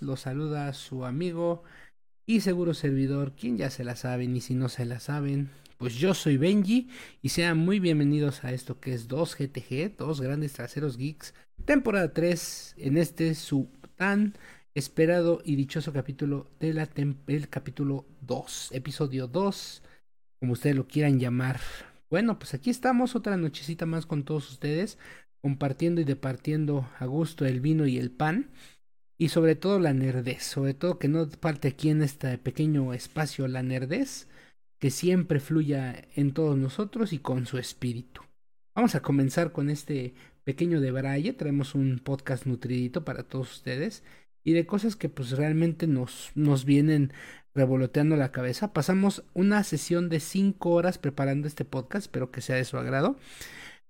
Los saluda su amigo y seguro servidor, quien ya se la saben y si no se la saben, pues yo soy Benji y sean muy bienvenidos a esto que es 2GTG, dos grandes traseros geeks, temporada 3 en este su tan esperado y dichoso capítulo de la el capítulo 2, episodio 2, como ustedes lo quieran llamar. Bueno, pues aquí estamos otra nochecita más con todos ustedes, compartiendo y departiendo a gusto el vino y el pan y sobre todo la nerdez, sobre todo que no parte aquí en este pequeño espacio la nerdez, que siempre fluya en todos nosotros y con su espíritu. Vamos a comenzar con este pequeño de traemos un podcast nutridito para todos ustedes y de cosas que pues realmente nos, nos vienen revoloteando la cabeza. Pasamos una sesión de cinco horas preparando este podcast, espero que sea de su agrado.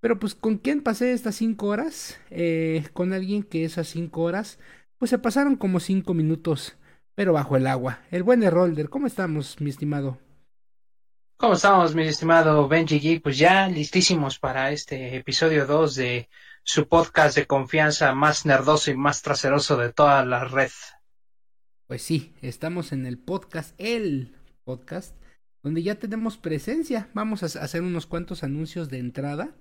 Pero pues con quién pasé estas cinco horas? Eh, con alguien que esas cinco horas pues se pasaron como cinco minutos, pero bajo el agua. El buen Erolder, ¿cómo estamos, mi estimado? ¿Cómo estamos, mi estimado Benji Geek? Pues ya listísimos para este episodio 2 de su podcast de confianza más nerdoso y más traseroso de toda la red. Pues sí, estamos en el podcast, el podcast, donde ya tenemos presencia. Vamos a hacer unos cuantos anuncios de entrada.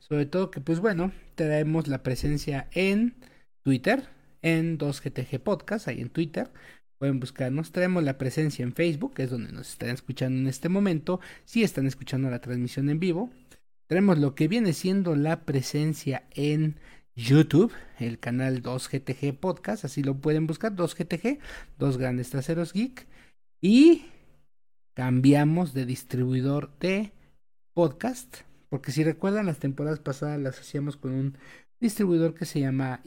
Sobre todo que, pues bueno, traemos la presencia en Twitter, en 2GTG Podcast, ahí en Twitter. Pueden buscarnos. Traemos la presencia en Facebook, que es donde nos están escuchando en este momento. Si están escuchando la transmisión en vivo. Tenemos lo que viene siendo la presencia en YouTube, el canal 2GTG Podcast, así lo pueden buscar, 2GTG, dos grandes traseros geek. Y cambiamos de distribuidor de podcast, porque si recuerdan las temporadas pasadas las hacíamos con un distribuidor que se llama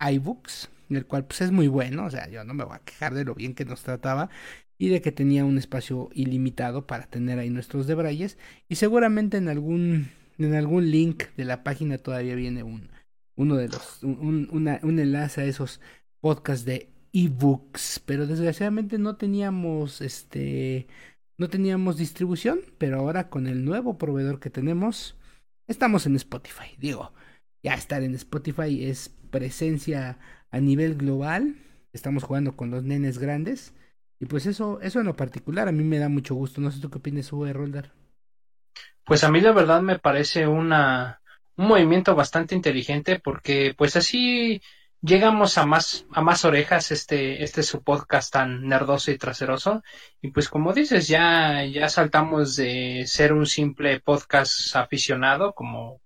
iBooks, el cual pues es muy bueno, o sea, yo no me voy a quejar de lo bien que nos trataba y de que tenía un espacio ilimitado para tener ahí nuestros debrayes y seguramente en algún en algún link de la página todavía viene un uno de los un, un enlace a esos podcasts de ebooks, pero desgraciadamente no teníamos este no teníamos distribución, pero ahora con el nuevo proveedor que tenemos estamos en Spotify. Digo, ya estar en Spotify es presencia a nivel global. Estamos jugando con los nenes grandes. Y pues eso, eso en lo particular a mí me da mucho gusto. No sé tú qué opinas, Uwe Rolder. Pues a mí la verdad me parece una, un movimiento bastante inteligente porque pues así llegamos a más, a más orejas este, este su podcast tan nerdoso y traseroso. Y pues como dices, ya, ya saltamos de ser un simple podcast aficionado, como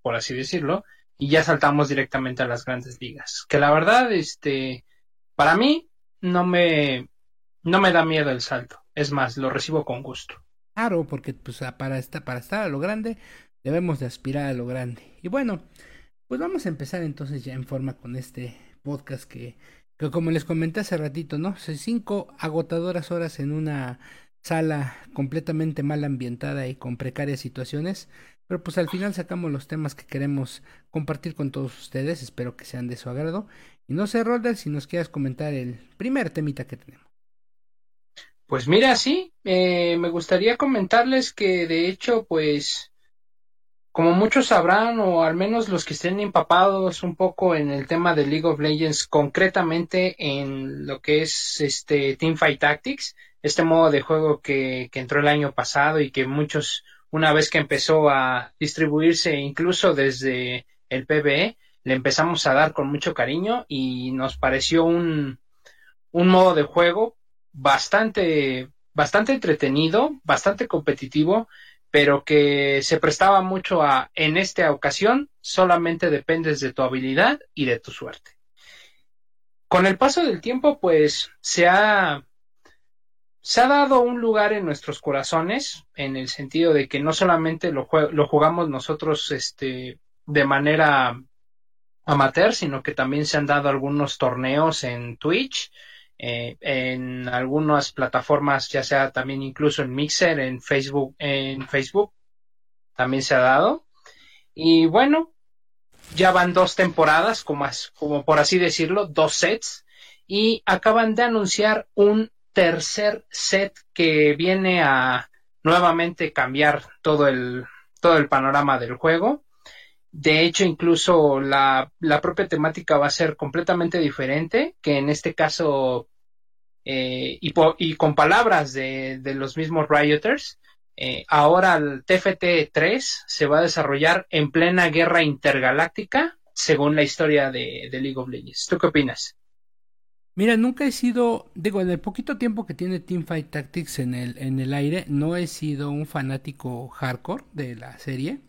por así decirlo, y ya saltamos directamente a las grandes ligas. Que la verdad, este, para mí no me, no me da miedo el salto. Es más, lo recibo con gusto. Claro, porque pues para estar, para estar a lo grande debemos de aspirar a lo grande. Y bueno, pues vamos a empezar entonces ya en forma con este podcast que, que como les comenté hace ratito, ¿no? Cinco agotadoras horas en una sala completamente mal ambientada y con precarias situaciones pero pues al final sacamos los temas que queremos compartir con todos ustedes. Espero que sean de su agrado. Y no sé, Rolder, si nos quieras comentar el primer temita que tenemos. Pues mira, sí, eh, me gustaría comentarles que de hecho, pues, como muchos sabrán, o al menos los que estén empapados un poco en el tema de League of Legends, concretamente en lo que es este Teamfight Tactics, este modo de juego que, que entró el año pasado y que muchos una vez que empezó a distribuirse incluso desde el PBE, le empezamos a dar con mucho cariño y nos pareció un, un modo de juego bastante, bastante entretenido, bastante competitivo, pero que se prestaba mucho a, en esta ocasión, solamente dependes de tu habilidad y de tu suerte. Con el paso del tiempo, pues se ha se ha dado un lugar en nuestros corazones, en el sentido de que no solamente lo, jugamos nosotros este, de manera amateur, sino que también se han dado algunos torneos en Twitch, eh, en algunas plataformas, ya sea también incluso en Mixer, en Facebook, en Facebook, también se ha dado. Y bueno, ya van dos temporadas, como, como por así decirlo, dos sets, y acaban de anunciar un tercer set que viene a nuevamente cambiar todo el, todo el panorama del juego. De hecho, incluso la, la propia temática va a ser completamente diferente, que en este caso, eh, y, y, con palabras de, los mismos Rioters, eh, ahora el TFT-3 se va a desarrollar en plena guerra intergaláctica, según la historia de, de League of Legends. ¿Tú qué opinas? Mira, nunca he sido, digo, en el poquito tiempo que tiene Teamfight Tactics en el, en el aire, no he sido un fanático hardcore de la serie.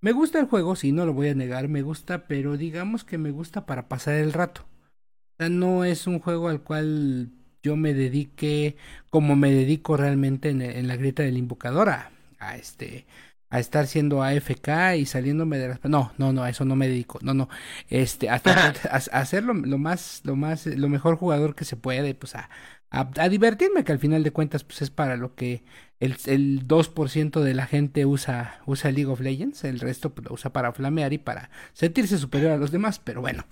Me gusta el juego, sí, no lo voy a negar, me gusta, pero digamos que me gusta para pasar el rato. O sea, no es un juego al cual yo me dedique como me dedico realmente en, en la grieta del invocador a, a este a estar siendo AFK y saliéndome de las no no no a eso no me dedico no no este hasta a, hacer lo, más lo más lo mejor jugador que se puede pues a, a, divertirme que al final de cuentas pues es para lo que el, el 2% de la gente usa usa League of Legends el resto pues, lo usa para flamear y para sentirse superior a los demás pero bueno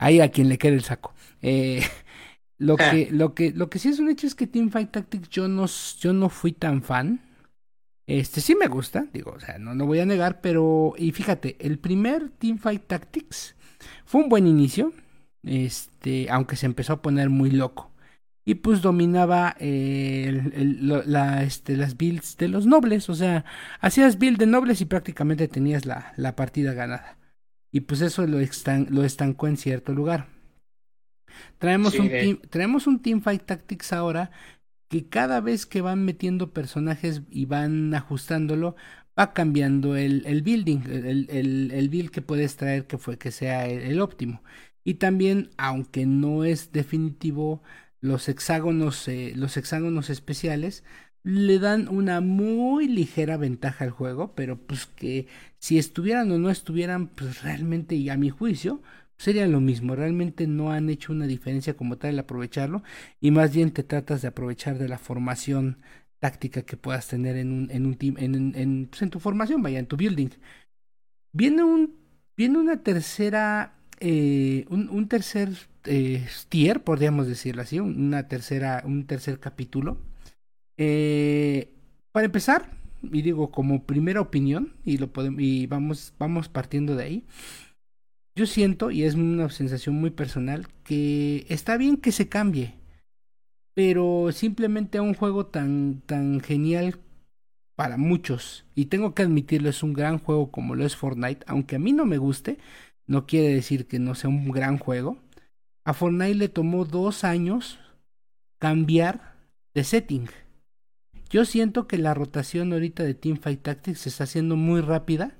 ahí a quien le quede el saco. Eh, lo que lo que lo que sí es un hecho es que Teamfight Tactics yo no yo no fui tan fan este sí me gusta, digo, o sea, no lo voy a negar, pero y fíjate, el primer Teamfight Tactics fue un buen inicio, este, aunque se empezó a poner muy loco. Y pues dominaba eh, el, la, este, las builds de los nobles, o sea, hacías build de nobles y prácticamente tenías la, la partida ganada. Y pues eso lo, lo estancó en cierto lugar. Traemos, un team, traemos un Teamfight Tactics ahora que cada vez que van metiendo personajes y van ajustándolo, va cambiando el, el building, el, el, el, build que puedes traer que fue que sea el, óptimo. Y también, aunque no es definitivo, los hexágonos, eh, los hexágonos especiales le dan una muy ligera ventaja al juego, pero pues que si estuvieran o no estuvieran, pues realmente y a mi juicio, sería lo mismo. Realmente no han hecho una diferencia como tal el aprovecharlo y más bien te tratas de aprovechar de la formación táctica que puedas tener en un, en un team, en, en, pues en tu formación, vaya, en tu building. Viene un, viene una tercera, eh, un, un, tercer eh, tier, podríamos decirlo así, una tercera, un tercer capítulo. Eh, para empezar, y digo como primera opinión, y lo podemos, y vamos, vamos partiendo de ahí. Yo siento, y es una sensación muy personal, que está bien que se cambie, pero simplemente a un juego tan, tan genial para muchos, y tengo que admitirlo, es un gran juego como lo es Fortnite, aunque a mí no me guste, no quiere decir que no sea un gran juego. A Fortnite le tomó dos años cambiar de setting. Yo siento que la rotación ahorita de Teamfight Tactics se está haciendo muy rápida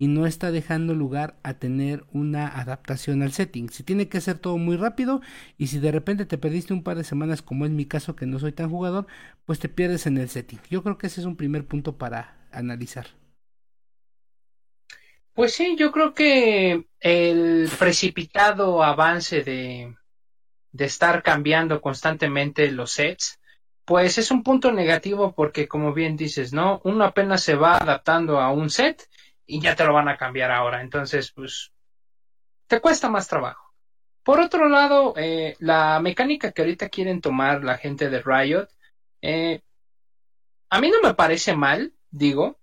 y no está dejando lugar a tener una adaptación al setting. Si tiene que ser todo muy rápido y si de repente te perdiste un par de semanas como es mi caso que no soy tan jugador, pues te pierdes en el setting. Yo creo que ese es un primer punto para analizar. Pues sí, yo creo que el precipitado avance de, de estar cambiando constantemente los sets, pues es un punto negativo porque como bien dices, ¿no? Uno apenas se va adaptando a un set y ya te lo van a cambiar ahora. Entonces, pues, te cuesta más trabajo. Por otro lado, eh, la mecánica que ahorita quieren tomar la gente de Riot, eh, a mí no me parece mal, digo,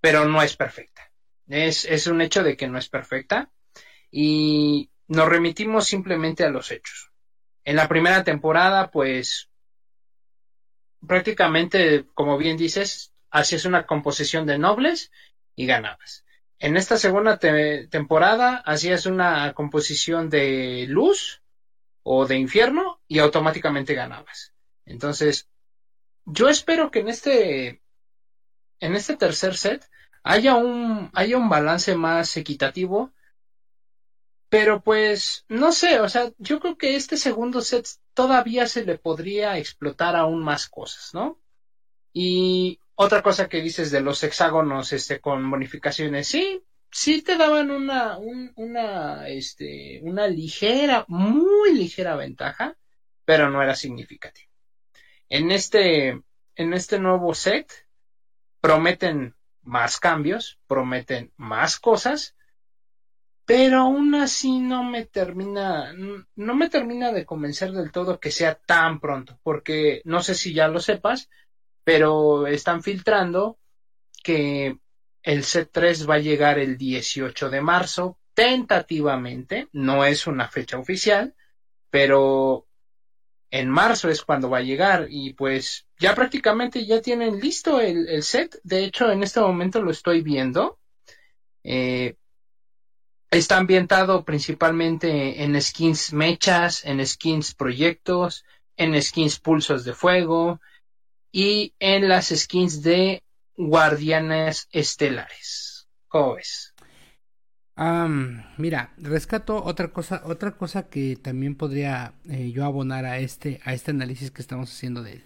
pero no es perfecta. Es, es un hecho de que no es perfecta y nos remitimos simplemente a los hechos. En la primera temporada, pues, prácticamente, como bien dices, hacías una composición de nobles y ganabas. En esta segunda temporada hacías una composición de luz o de infierno y automáticamente ganabas. Entonces, yo espero que en este en este tercer set haya un haya un balance más equitativo pero pues no sé, o sea, yo creo que este segundo set todavía se le podría explotar aún más cosas, ¿no? Y otra cosa que dices de los hexágonos este, con bonificaciones, sí, sí te daban una, una, este, una ligera, muy ligera ventaja, pero no era significativo. En este, en este nuevo set prometen más cambios, prometen más cosas, pero aún así no me termina, no me termina de convencer del todo que sea tan pronto, porque no sé si ya lo sepas, pero están filtrando que el set 3 va a llegar el 18 de marzo, tentativamente, no es una fecha oficial, pero en marzo es cuando va a llegar y pues ya prácticamente ya tienen listo el, set. De hecho, en este momento lo estoy viendo. Eh, está ambientado principalmente en skins mechas, en skins proyectos, en skins pulsos de fuego y en las skins de guardianes estelares. ¿Cómo ves? mira, rescato otra cosa, otra cosa que también podría eh, yo abonar a este, a este análisis que estamos haciendo de,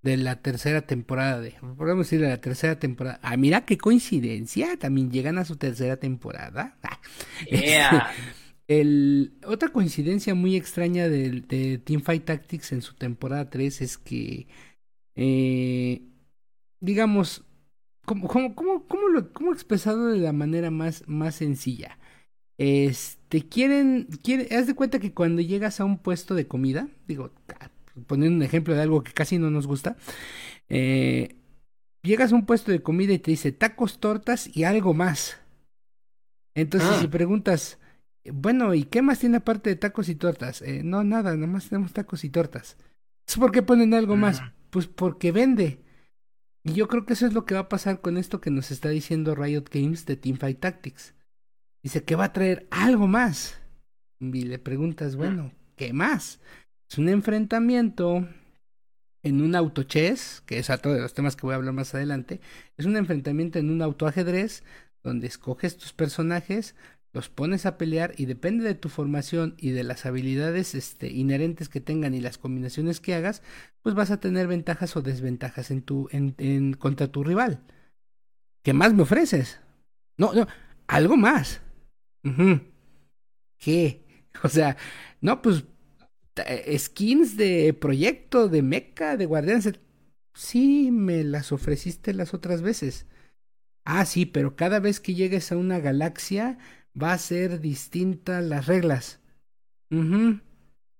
de la tercera temporada de, podemos decir de la tercera temporada. Ah, mira qué coincidencia, también llegan a su tercera temporada. Ah, el, otra coincidencia muy extraña de, de Teamfight Tactics en su temporada 3 es que, eh, digamos, ¿Cómo, cómo, cómo, cómo, lo, cómo expresado de la manera más, más sencilla? Este, quieren, quieren, haz de cuenta que cuando llegas a un puesto de comida, digo, poniendo un ejemplo de algo que casi no nos gusta, eh, llegas a un puesto de comida y te dice tacos, tortas y algo más. Entonces, si ah. preguntas, bueno, ¿y qué más tiene aparte de tacos y tortas? Eh, no, nada, nada más tenemos tacos y tortas. ¿Por qué ponen algo más? Pues porque vende. Y yo creo que eso es lo que va a pasar con esto que nos está diciendo Riot Games de Teamfight Tactics. Dice que va a traer algo más. Y le preguntas, bueno, ¿qué más? Es un enfrentamiento en un auto chess, que es otro de los temas que voy a hablar más adelante. Es un enfrentamiento en un autoajedrez donde escoges tus personajes, los pones a pelear y depende de tu formación y de las habilidades este, inherentes que tengan y las combinaciones que hagas, pues vas a tener ventajas o desventajas en tu, en, en, contra tu rival. ¿Qué más me ofreces? No, no, algo más. ¿Qué? O sea, no, pues eh, skins de proyecto, de mecha, de guardianes. Sí, me las ofreciste las otras veces. Ah, sí, pero cada vez que llegues a una galaxia, va a ser distinta las reglas.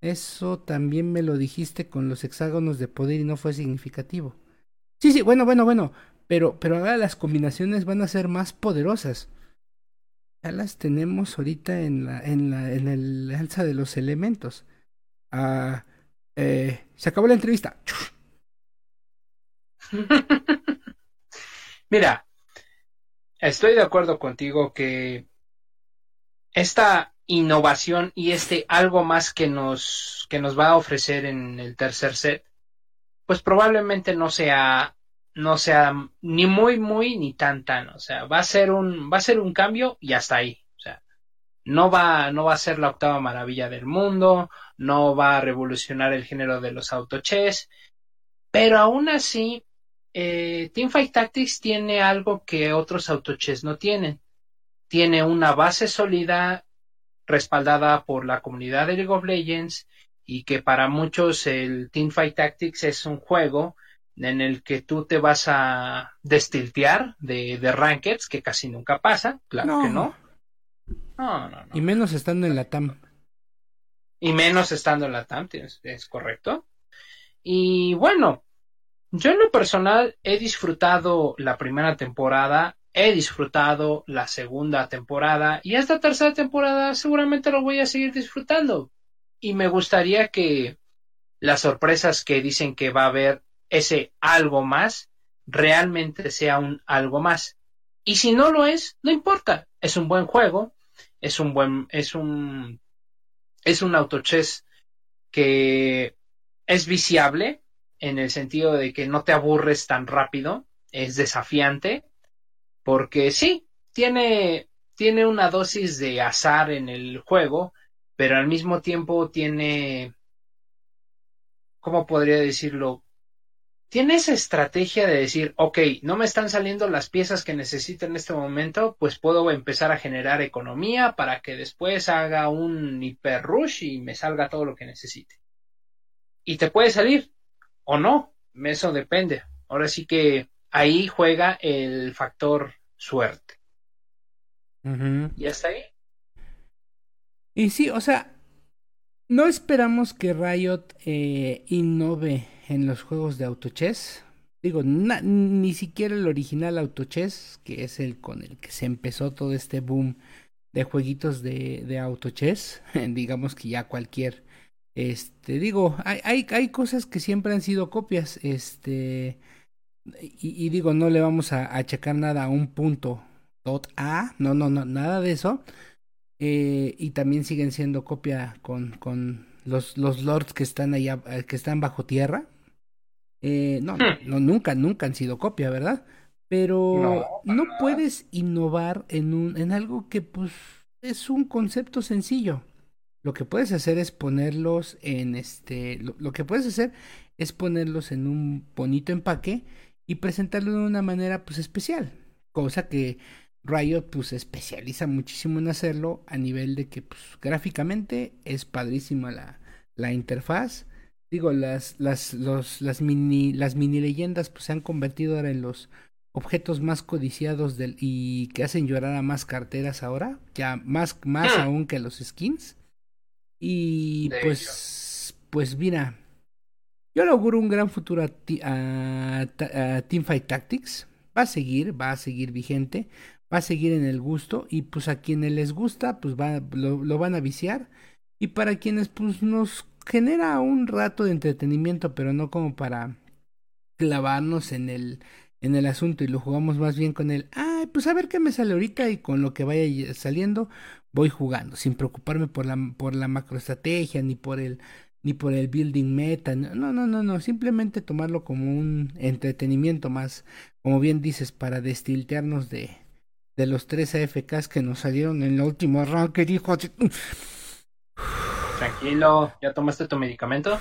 Eso también me lo dijiste con los hexágonos de poder y no fue significativo. Sí, sí, bueno, bueno, bueno. Pero, pero ahora las combinaciones van a ser más poderosas. Ya las tenemos ahorita en la, en la, en el alza de los elementos. Ah, eh, se acabó la entrevista. Mira, estoy de acuerdo contigo que esta innovación y este algo más que nos, que nos va a ofrecer en el tercer set, pues probablemente no sea, no sea ni muy, muy, ni tan, tan. O sea, va a ser un, va a ser un cambio y hasta ahí. O sea, no va, no va a ser la octava maravilla del mundo, no va a revolucionar el género de los autochess, pero aún así, eh, Teamfight Tactics tiene algo que otros autochess no tienen tiene una base sólida respaldada por la comunidad de League of Legends y que para muchos el Teamfight Tactics es un juego en el que tú te vas a destiltear de, de rankeds, que casi nunca pasa, claro que no. No, no, Y menos estando en la TAM. Y menos estando en la TAM, es correcto. Y bueno, yo en lo personal he disfrutado la primera temporada he disfrutado la segunda temporada y esta tercera temporada seguramente lo voy a seguir disfrutando. Y me gustaría que las sorpresas que dicen que va a haber ese algo más realmente sea un algo más. Y si no lo es, no importa. Es un buen juego, es un buen, es un, es un autochess que es viciable en el sentido de que no te aburres tan rápido, es desafiante porque sí, tiene, tiene una dosis de azar en el juego, pero al mismo tiempo tiene, ¿cómo podría decirlo? Tiene esa estrategia de decir, ok, no me están saliendo las piezas que necesito en este momento, pues puedo empezar a generar economía para que después haga un hiper rush y me salga todo lo que necesite. Y te puede salir o no, eso depende. Ahora sí que ahí juega el factor suerte. ¿Y hasta ahí? Y sí, o sea, no esperamos que Riot eh, innove en los juegos de autochess. digo, ni siquiera el original Autochess, que es el con el que se empezó todo este boom de jueguitos de, de Autochess, digamos que ya cualquier, este, digo, hay, hay, hay cosas que siempre han sido copias, este, y, digo, no le vamos a, a checar nada a un punto dot A, no, no, no, nada de eso, eh, y también siguen siendo copia con, con los, los lords que están allá, eh, que están bajo tierra, eh, no, hmm. no, nunca, nunca han sido copia, ¿verdad? Pero no, puedes innovar en, un, en algo que pues es un concepto sencillo. Lo que puedes hacer es ponerlos en este, lo, que puedes hacer es ponerlos en un bonito empaque y presentarlo de una manera pues especial, cosa que Riot pues especializa muchísimo en hacerlo a nivel de que pues gráficamente es padrísima la, la interfaz digo, las, las, los, las mini, las mini leyendas pues se han convertido ahora en los objetos más codiciados del, y que hacen llorar a más carteras ahora, ya más, más hmm. aún que los skins. Y pues, pues mira, yo le auguro un gran futuro a, a, Teamfight Tactics. Va a seguir, va a seguir vigente, va a seguir en el gusto y pues a quienes les gusta pues va, lo, lo van a viciar y para quienes pues nos genera un rato de entretenimiento, pero no como para clavarnos en el en el asunto y lo jugamos más bien con el, ay, pues a ver qué me sale ahorita y con lo que vaya saliendo voy jugando, sin preocuparme por la por la macroestrategia ni por el ni por el building meta, no, no, no, no, simplemente tomarlo como un entretenimiento más, como bien dices, para destiltearnos de, de los tres AFKs que nos salieron en el último round que dijo Tranquilo, ¿ya tomaste tu medicamento?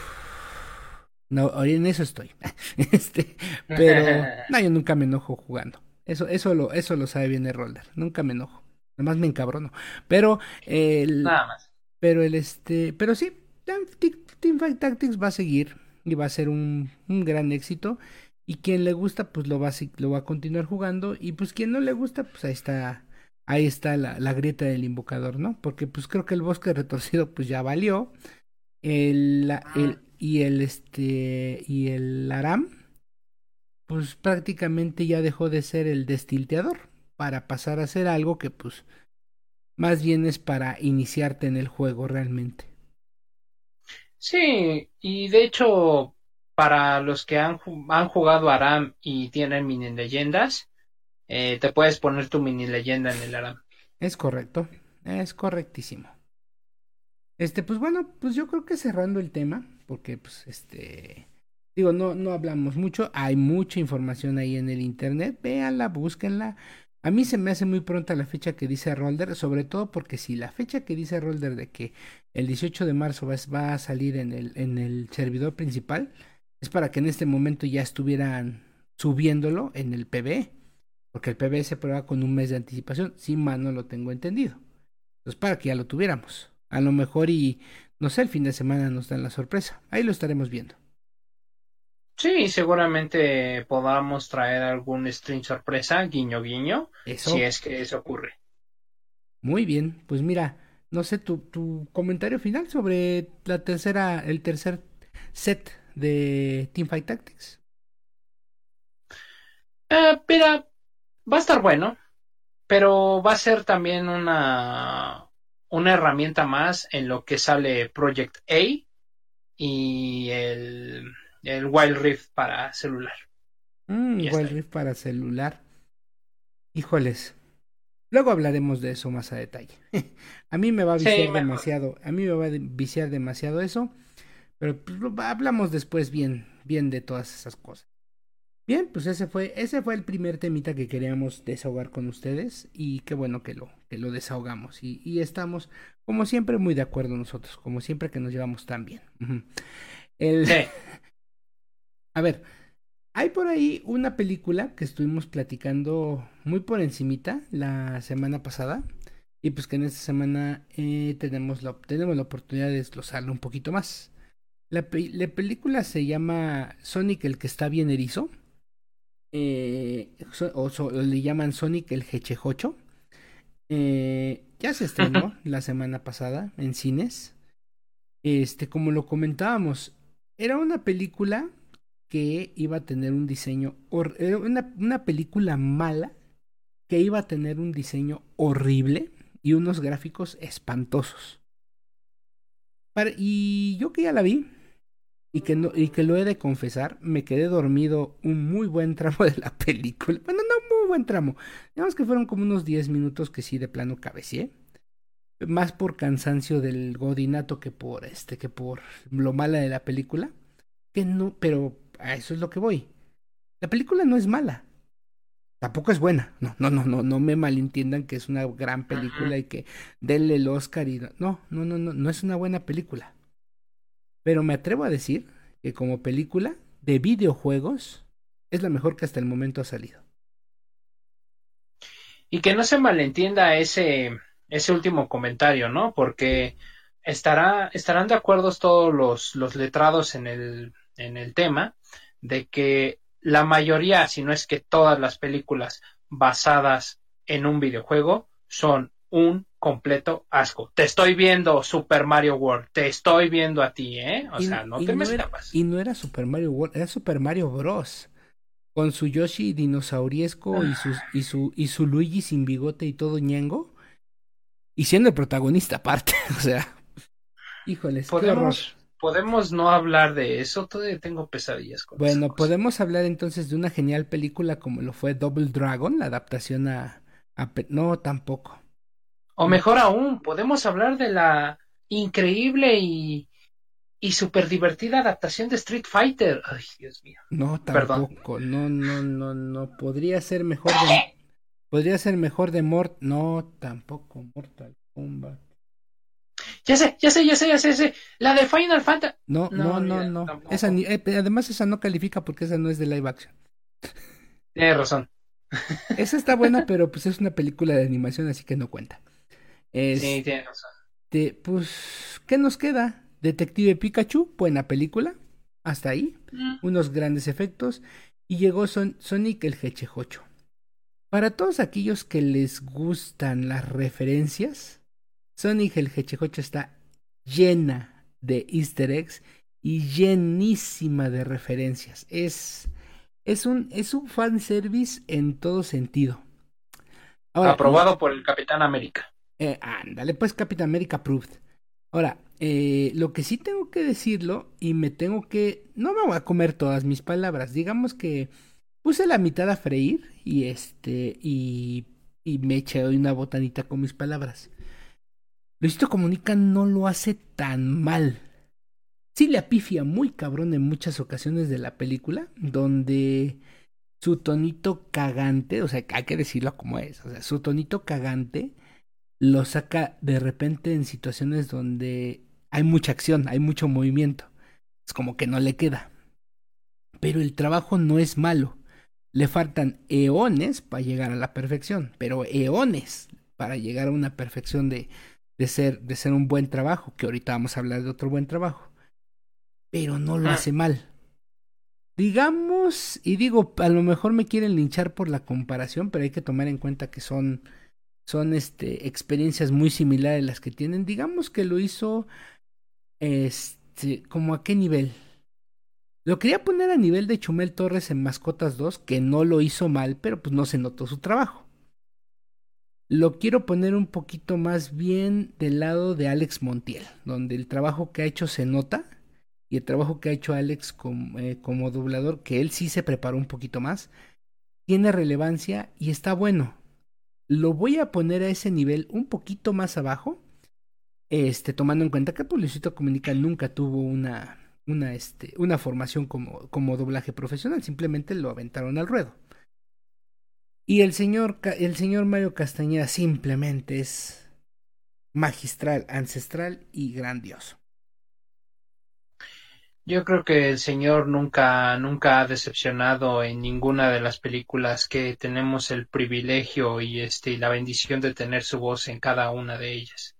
No, en eso estoy. este, pero no, yo nunca me enojo jugando. Eso, eso lo, eso lo sabe bien el roller. Nunca me enojo. Nada más me encabrono. Pero el. Nada más. Pero el este. Pero sí, Teamfight Tactics va a seguir. Y va a ser un, un gran éxito. Y quien le gusta, pues lo va, a, lo va a continuar jugando. Y pues quien no le gusta, pues ahí está ahí está la, la, grieta del invocador, ¿no? Porque pues creo que el bosque retorcido pues ya valió. El, el, y el este y el Aram pues prácticamente ya dejó de ser el destilteador para pasar a ser algo que pues más bien es para iniciarte en el juego realmente. Sí, y de hecho para los que han, han jugado Aram y tienen mini leyendas, eh, te puedes poner tu mini leyenda en el Aram. Es correcto, es correctísimo. Este, pues bueno, pues yo creo que cerrando el tema, porque pues este, digo, no, no hablamos mucho, hay mucha información ahí en el internet, véanla, búsquenla. A mí se me hace muy pronta la fecha que dice Rolder, sobre todo porque si la fecha que dice Rolder de que el 18 de marzo va, a salir en el, en el servidor principal, es para que en este momento ya estuvieran subiéndolo en el PBE. Porque el PBS se prueba con un mes de anticipación, si mal no lo tengo entendido. Entonces, para que ya lo tuviéramos. A lo mejor y, no sé, el fin de semana nos dan la sorpresa. Ahí lo estaremos viendo. Sí, seguramente podamos traer algún stream sorpresa, guiño guiño, si es que eso ocurre. Muy bien, pues mira, no sé tu, tu comentario final sobre la tercera, el tercer set de Teamfight Tactics. Eh, mira, va a estar bueno, pero va a ser también una, una herramienta más en lo que sale Project A y el, el Wild Rift para celular. Mm, Wild Rift para celular. Híjoles. Luego hablaremos de eso más a detalle. a mí me va a viciar demasiado, a mí me va a viciar demasiado eso, pero pues, hablamos después bien, bien de todas esas cosas. Bien, pues ese fue, ese fue el primer temita que queríamos desahogar con ustedes y qué bueno que lo, que lo desahogamos y, y estamos, como siempre, muy de acuerdo nosotros, como siempre que nos llevamos tan bien. el... A ver, hay por ahí una película que estuvimos platicando muy por encimita la semana pasada y pues que en esta semana eh, tenemos, la, tenemos la oportunidad de desglosarlo un poquito más. La, la película se llama Sonic el que está bien erizo eh, o, le llaman Sonic el Hechejocho. Eh, ya se estrenó la semana pasada en cines. Este, como lo comentábamos, era una película que iba a tener un diseño, una, una película mala que iba a tener un diseño horrible y unos gráficos espantosos. y yo que ya la vi y que, no, y que lo he de confesar, me quedé dormido un muy buen tramo de la película. Bueno, no muy buen tramo. Digamos que fueron como unos 10 minutos que sí de plano cabeceé. Más por cansancio del godinato que por este, que por lo mala de la película. Que no, pero a eso es lo que voy. La película no es mala tampoco es buena. No, no, no, no, no me malentiendan que es una gran película y que denle el Oscar y no, no, no, no, no es una buena película. Pero me atrevo a decir que como película de videojuegos es la mejor que hasta el momento ha salido. Y que no se malentienda ese, ese último comentario, ¿no? Porque estará, estarán de acuerdo todos los, los letrados en el, en el tema de que la mayoría, si no es que todas las películas basadas en un videojuego son un completo asco. Te estoy viendo Super Mario World, te estoy viendo a ti, ¿eh? O sea, no te me escapas. Y no era Super Mario World, era Super Mario Bros. Con su Yoshi dinosauriesco y, su, y, su, y su Luigi sin bigote y todo ñengo. Y siendo el protagonista aparte, o sea. Híjoles, ¿Podemos, podemos no hablar de eso, todavía tengo pesadillas con Bueno, podemos hablar entonces de una genial película como lo fue Double Dragon, la adaptación a, no tampoco. O mejor aún, podemos hablar de la increíble y, y súper divertida adaptación de Street Fighter. Ay, Dios mío. No, tampoco. No, no, no, no. Podría ser mejor de. Podría ser mejor de Mort. No, tampoco. Mortal Kombat. Ya sé, ya sé, ya sé, ya sé, ya sé. La de Final Fantasy. No, no, no, no. Esa eh, además, esa no califica porque esa no es de live action. Tienes razón. Esa está buena, pero pues es una película de animación, así que no cuenta. sí, tienes razón. pues, ¿qué nos queda? Detective Pikachu, buena película. Hasta ahí. Mm. Unos grandes efectos. Y llegó Son Sonic el Hechejocho. Para todos aquellos que les gustan las referencias, Sonic el Hechejocho está llena de easter eggs y llenísima de referencias. Es, es un, es un fanservice en todo sentido. Aprobado por el Capitán América. Eh, ándale, pues Capitán América approved. Ahora, eh, lo que sí tengo que decirlo y me tengo que... No me voy a comer todas mis palabras. Digamos que puse la mitad a freír y este... y, y me eché una botanita con mis palabras. Luisito Comunica no lo hace tan mal. Sí le apifia muy cabrón en muchas ocasiones de la película, donde su tonito cagante, o sea, hay que decirlo como es, o sea, su tonito cagante lo saca de repente en situaciones donde hay mucha acción, hay mucho movimiento. Es como que no le queda. Pero el trabajo no es malo. Le faltan eones para llegar a la perfección, pero eones para llegar a una perfección de, de ser, de ser un buen trabajo, que ahorita vamos a hablar de otro buen trabajo, pero no lo ah. hace mal. Digamos, y digo, a lo mejor me quieren linchar por la comparación, pero hay que tomar en cuenta que son, son este, experiencias muy similares las que tienen. Digamos que lo hizo, este, como a qué nivel. Lo quería poner a nivel de Chumel Torres en Mascotas 2, que no lo hizo mal, pero pues no se notó su trabajo lo quiero poner un poquito más bien del lado de Alex Montiel, donde el trabajo que ha hecho se nota y el trabajo que ha hecho Alex como, eh, como doblador, que él sí se preparó un poquito más, tiene relevancia y está bueno. Lo voy a poner a ese nivel un poquito más abajo, este, tomando en cuenta que Publicito Comunica nunca tuvo una, una, este, una formación como, como doblaje profesional, simplemente lo aventaron al ruedo. Y el señor, el señor Mario Castañeda simplemente es magistral, ancestral y grandioso. Yo creo que el señor nunca, nunca ha decepcionado en ninguna de las películas que tenemos el privilegio y este y la bendición de tener su voz en cada una de ellas.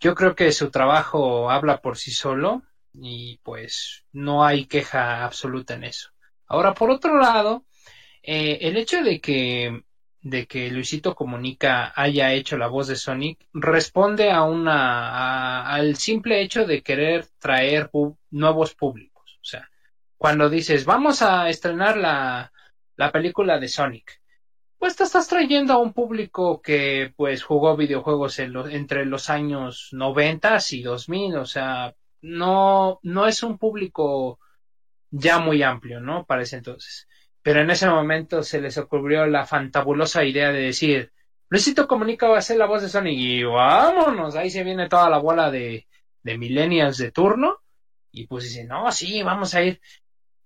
Yo creo que su trabajo habla por sí solo y pues no hay queja absoluta en eso. Ahora, por otro lado, eh, el hecho de que, de que Luisito Comunica haya hecho la voz de Sonic responde a una, al simple hecho de querer traer nuevos públicos. O sea, cuando dices, vamos a estrenar la, la película de Sonic, pues te estás trayendo a un público que pues jugó videojuegos en entre los años 90 y 2000, o sea, no, no es un público ya muy amplio, ¿no? Para ese entonces. Pero en ese momento se les ocurrió la fantabulosa idea de decir, Luisito Comunica va a ser la voz de Sonic y vámonos, ahí se viene toda la bola de, de millennials de turno y pues dicen, no, sí, vamos a ir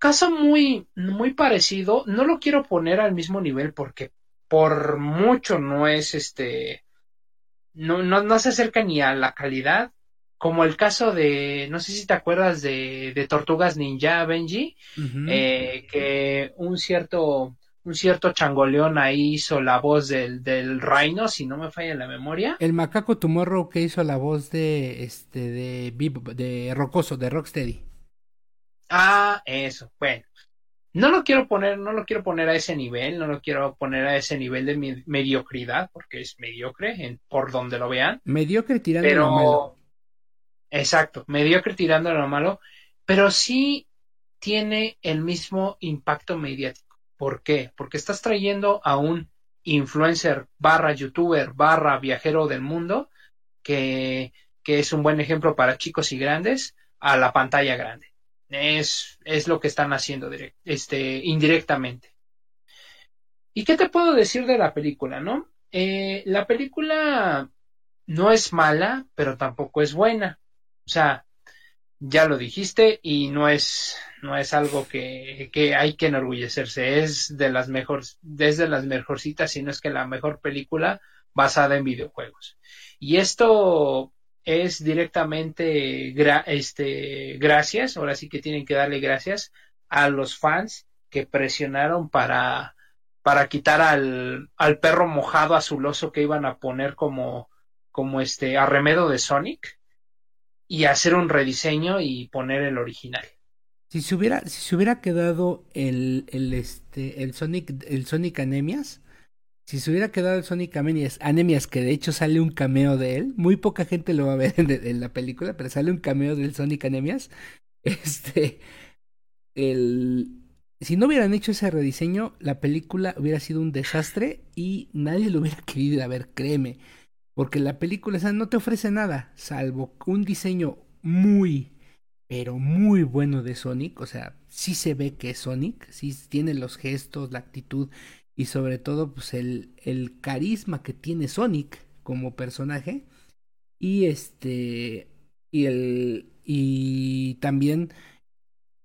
caso muy, muy parecido. No lo quiero poner al mismo nivel porque por mucho no es este. No, no, no se acerca ni a la calidad. Como el caso de, no sé si te acuerdas de, de Tortugas Ninja Benji, eh, que un cierto, un cierto changoleón ahí hizo la voz del, del Reino, si no me falla la memoria. El macaco Tomorrow que hizo la voz de, este, de, de Rocoso, de Rocksteady. Ah, eso. Bueno, no lo quiero poner, no lo quiero poner a ese nivel, no lo quiero poner a ese nivel de mediocridad, porque es mediocre en, por donde lo vean. Mediocre tirando malo. Exacto, mediocre tirando lo malo, pero sí tiene el mismo impacto mediático. ¿Por qué? Porque estás trayendo a un influencer barra youtuber barra viajero del mundo que, que es un buen ejemplo para chicos y grandes a la pantalla grande. Es, es lo que están haciendo este, indirectamente. ¿Y qué te puedo decir de la película, no? Eh, la película no es mala, pero tampoco es buena. O sea, ya lo dijiste y no es, no es algo que, que hay que enorgullecerse. Es de las mejores, desde las mejorcitas, si no es que la mejor película basada en videojuegos. Y esto es directamente este, gracias, ahora sí que tienen que darle gracias a los fans que presionaron para, para quitar al, al perro mojado azuloso que iban a poner como, como este arremedo de Sonic y hacer un rediseño y poner el original. Si se hubiera, si se hubiera quedado el, el, este, el Sonic, el Sonic Anemias, si se hubiera quedado el Sonic Anemias, Anemias, que de hecho sale un cameo de él, muy poca gente lo va a ver en, la película, pero sale un cameo del Sonic Anemias. Este, el, si no hubieran hecho ese rediseño, la película hubiera sido un desastre y nadie lo hubiera querido a ver, créeme. Porque la película no te ofrece nada, salvo un diseño muy, pero muy bueno de Sonic. O sea, sí se ve que es Sonic, sí tiene los gestos, la actitud y sobre todo pues el, el carisma que tiene Sonic como personaje y este y el y también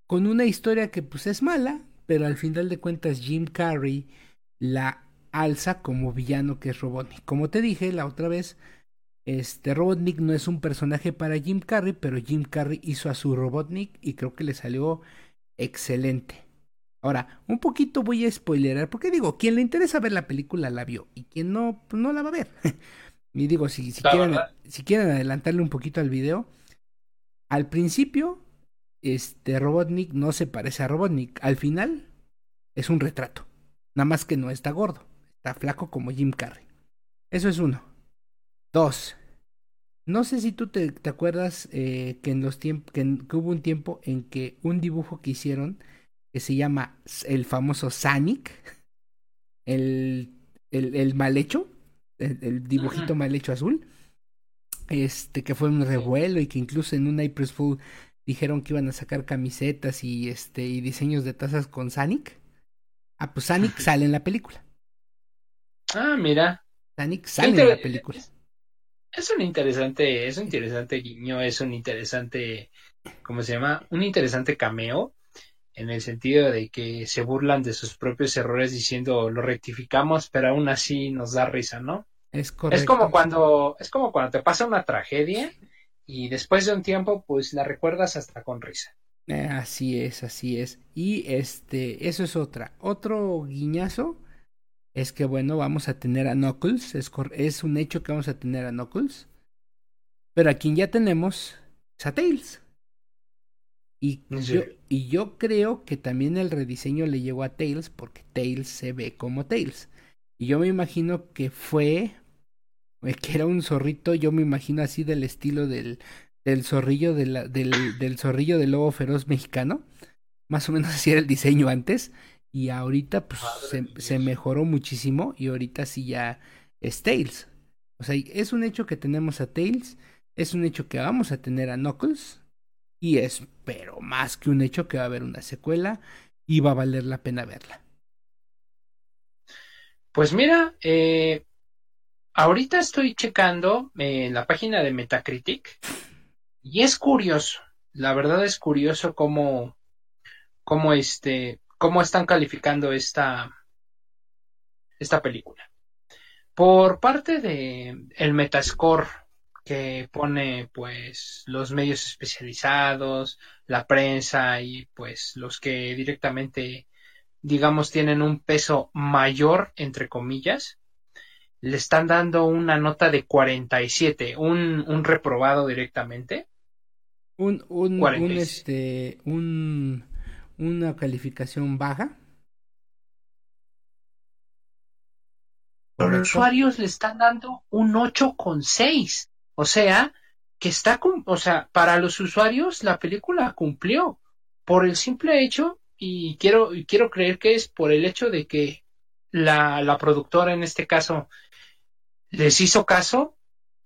con una historia que pues es mala pero al final de cuentas Jim Carrey la alza como villano que es Robotnik como te dije la otra vez este Robotnik no es un personaje para Jim Carrey pero Jim Carrey hizo a su Robotnik y creo que le salió excelente Ahora, un poquito voy a spoilerar, porque digo, quien le interesa ver la película la vio, y quien no, pues no la va a ver. y digo, si, si, quieren, si quieren adelantarle un poquito al video, al principio, este Robotnik no se parece a Robotnik. Al final, es un retrato. Nada más que no está gordo. Está flaco como Jim Carrey. Eso es uno. Dos. No sé si tú te, te acuerdas eh, que en los que, que, hubo un tiempo en que un dibujo que hicieron que se llama el famoso Sonic, el, el, el mal hecho, el, dibujito mal hecho azul, este que fue un revuelo y que incluso en un April Fool dijeron que iban a sacar camisetas y este y diseños de tazas con Sonic. Ah, pues Sonic sale en la película. Ah, mira. Sale en la película. Es un interesante, es un interesante guiño, es un interesante, ¿cómo se llama? Un interesante cameo en el sentido de que se burlan de sus propios errores diciendo lo rectificamos, pero aún así nos da risa, ¿no? Es correcto. Es como cuando, es como cuando te pasa una tragedia y después de un tiempo, pues la recuerdas hasta con risa. Eh, así es, así es. Y este, eso es otra. Otro guiñazo es que bueno, vamos a tener a Knuckles. Es, es un hecho que vamos a tener a Knuckles. Pero a quien ya tenemos es a Tails. Y, yo, y yo creo que también el rediseño le llegó a Tails porque Tails se ve como Tails. Y yo me imagino que fue, eh, que era un zorrito, yo me imagino así del estilo del, del zorrillo de la, del, del zorrillo del lobo feroz mexicano. más o menos así era el diseño antes y ahorita pues se, se, mejoró muchísimo y ahorita sí ya es Tails. O sea, es un hecho que tenemos a Tails, es un hecho que vamos a tener a Knuckles y es, pero más que un hecho que va a haber una secuela y va a valer la pena verla. Pues mira, eh, ahorita estoy checando en la página de Metacritic y es curioso, la verdad es curioso cómo, cómo este, cómo están calificando esta, esta película. Por parte de el Metascore que pone pues los medios especializados, la prensa y pues los que directamente digamos tienen un peso mayor entre comillas, le están dando una nota de 47, un, un reprobado directamente. Un, un, un este, un, una calificación baja. Los usuarios le están dando un 8,6. O sea, que está, o sea, para los usuarios la película cumplió por el simple hecho, y quiero, y quiero creer que es por el hecho de que la, la productora en este caso les hizo caso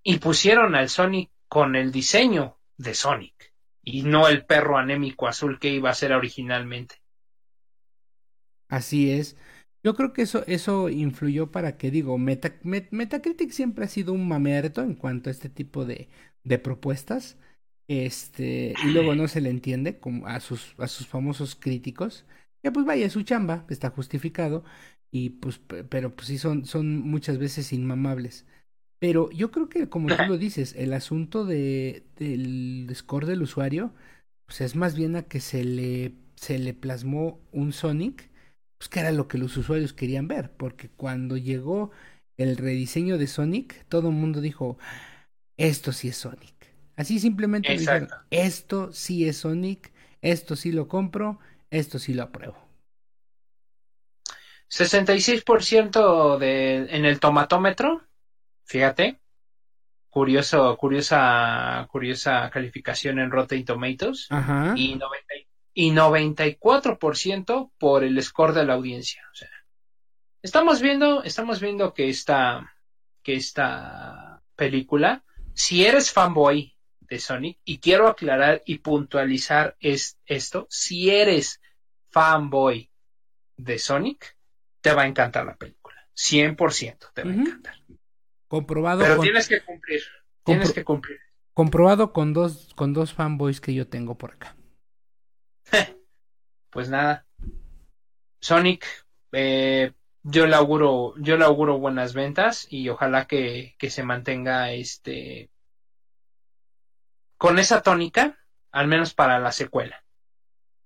y pusieron al Sonic con el diseño de Sonic y no el perro anémico azul que iba a ser originalmente. Así es. Yo creo que eso, eso influyó para que, digo, Metacritic siempre ha sido un mamerto en cuanto a este tipo de, de propuestas. Este, y luego no se le entiende como a sus, a sus famosos críticos. Que pues vaya, su chamba, está justificado. Y pues, pero pues sí son, son muchas veces inmamables. Pero yo creo que, como tú lo dices, el asunto de, del score del usuario, pues es más bien a que se le, se le plasmó un Sonic pues que era lo que los usuarios querían ver, porque cuando llegó el rediseño de Sonic, todo el mundo dijo, esto sí es Sonic. Así simplemente dijeron, esto sí es Sonic, esto sí lo compro, esto sí lo apruebo. 66% de, en el tomatómetro, fíjate, curioso, curiosa, curiosa calificación en Rotten Tomatoes, Ajá. y 90, y 94% por el score de la audiencia. O sea, estamos viendo, estamos viendo que esta, que esta película, si eres fanboy de Sonic, y quiero aclarar y puntualizar es, esto, si eres fanboy de Sonic, te va a encantar la película. 100% te va a encantar. Comprobado. Pero tienes que cumplir. Tienes que cumplir. Comprobado con dos, con dos fanboys que yo tengo por acá. pues nada. Sonic, eh, yo le auguro, yo le auguro buenas ventas y ojalá que, que se mantenga este con esa tónica, al menos para la secuela.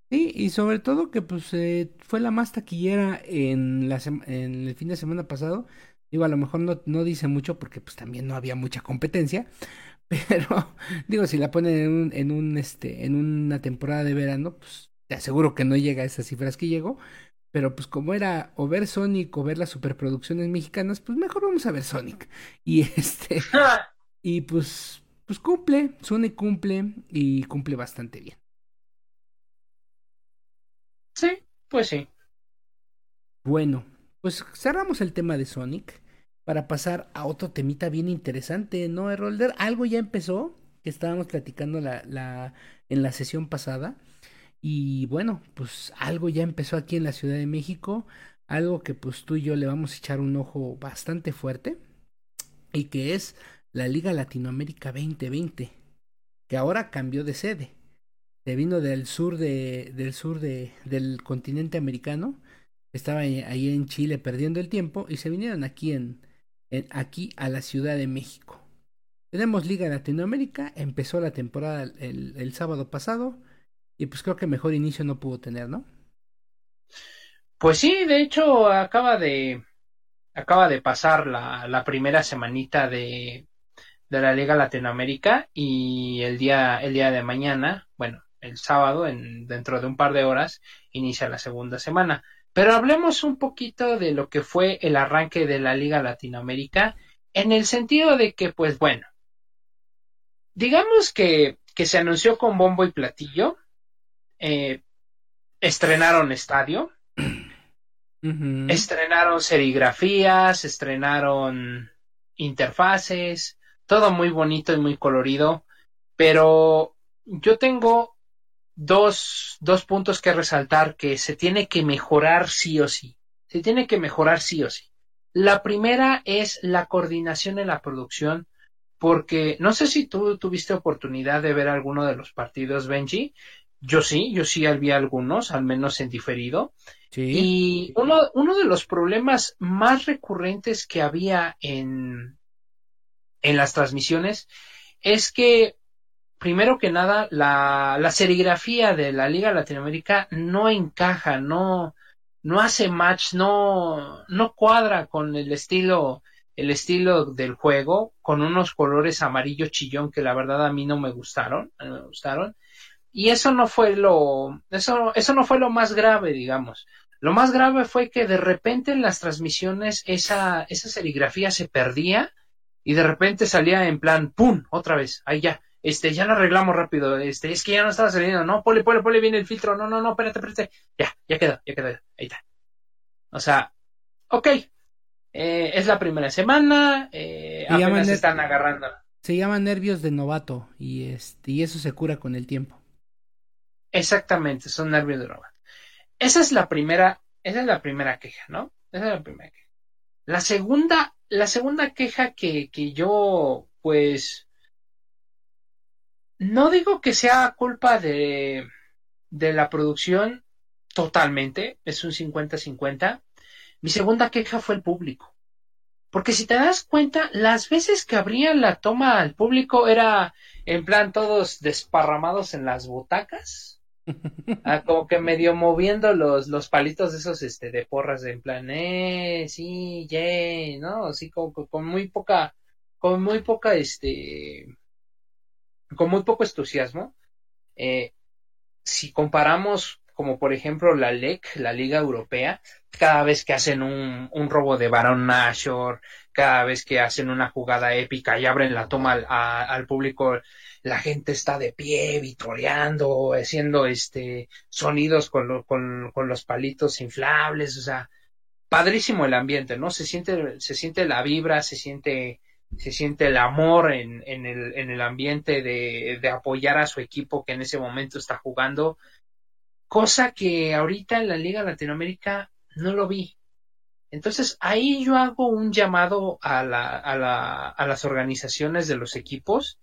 Sí, y sobre todo que pues eh, fue la más taquillera en, la en el fin de semana pasado. Digo, a lo mejor no, no dice mucho porque pues también no había mucha competencia, pero digo, si la ponen en un, en un este, en una temporada de verano, pues te aseguro que no llega a esas cifras que llegó. Pero pues como era o ver Sonic o ver las superproducciones mexicanas, pues mejor vamos a ver Sonic. Y este. y pues. Pues cumple. Sonic cumple. Y cumple bastante bien. Sí, pues sí. Bueno, pues cerramos el tema de Sonic para pasar a otro temita bien interesante, ¿no? Algo ya empezó, que estábamos platicando la, la, en la sesión pasada. Y bueno, pues algo ya empezó aquí en la Ciudad de México, algo que pues tú y yo le vamos a echar un ojo bastante fuerte, y que es la Liga Latinoamérica 2020, que ahora cambió de sede. Se vino del sur de, del sur de, del continente americano, estaba ahí en Chile perdiendo el tiempo, y se vinieron aquí en, aquí a la Ciudad de México. Tenemos Liga Latinoamérica, empezó la temporada el, el, sábado pasado y pues creo que mejor inicio no pudo tener, ¿no? Pues sí, de hecho acaba de acaba de pasar la, la primera semanita de, de la Liga Latinoamérica y el día el día de mañana, bueno, el sábado en dentro de un par de horas inicia la segunda semana. Pero hablemos un poquito de lo que fue el arranque de la Liga Latinoamérica en el sentido de que, pues bueno, digamos que, que se anunció con bombo y platillo. Eh, estrenaron estadio, estrenaron serigrafías, estrenaron interfaces, todo muy bonito y muy colorido, pero yo tengo dos, dos puntos que resaltar que se tiene que mejorar sí o sí. Se tiene que mejorar sí o sí. La primera es la coordinación en la producción, porque no sé si tú tuviste oportunidad de ver alguno de los partidos, Benji. Yo sí, yo sí vi algunos, al menos en diferido. Y uno, uno de los problemas más recurrentes que había en, en las transmisiones es que primero que nada, la, la serigrafía de la Liga Latinoamérica no encaja, no, no hace match, no, no cuadra con el estilo, el estilo del juego, con unos colores amarillo chillón que la verdad a mí no me gustaron, no me gustaron. Y eso no fue lo, eso, eso no fue lo más grave, digamos. Lo más grave fue que de repente en las transmisiones esa, esa serigrafía se perdía y de repente salía en plan, ¡pum! otra vez, ahí ya este, ya lo arreglamos rápido, este, es que ya no estaba saliendo, no, pole, pole, pole, viene el filtro, no, no, no, espérate, espérate, ya, ya quedó, ya quedó, ahí está. O sea, ok, eh, es la primera semana, eh, apenas se están agarrando. Se llama nervios de novato y, este, y eso se cura con el tiempo. Exactamente, son nervios de novato. Esa es la primera, esa es la primera queja, ¿no? Esa es la primera queja. La segunda, la segunda queja que, que yo, pues, no digo que sea culpa de, de la producción totalmente, es un 50-50. Mi segunda queja fue el público. Porque si te das cuenta, las veces que abrían la toma al público era en plan todos desparramados en las butacas. Ah, como que medio moviendo los, los palitos de esos este, de porras en plan, eh, sí, yeah, ¿no? Así como con muy poca, con muy poca, este, con muy poco entusiasmo. Eh, si comparamos como por ejemplo la LEC, la Liga Europea, cada vez que hacen un, un robo de Baron Nashor, cada vez que hacen una jugada épica y abren la toma al, público, la gente está de pie, vitoreando, haciendo este sonidos con, con, con, los palitos inflables, o sea, padrísimo el ambiente, ¿no? Se siente, se siente la vibra, se siente se siente el amor en, en, el, en el ambiente de, apoyar a su equipo que en ese momento está jugando, cosa que ahorita en la Liga Latinoamérica no lo vi. Entonces ahí yo hago un llamado a, la, a, la, a las organizaciones de los equipos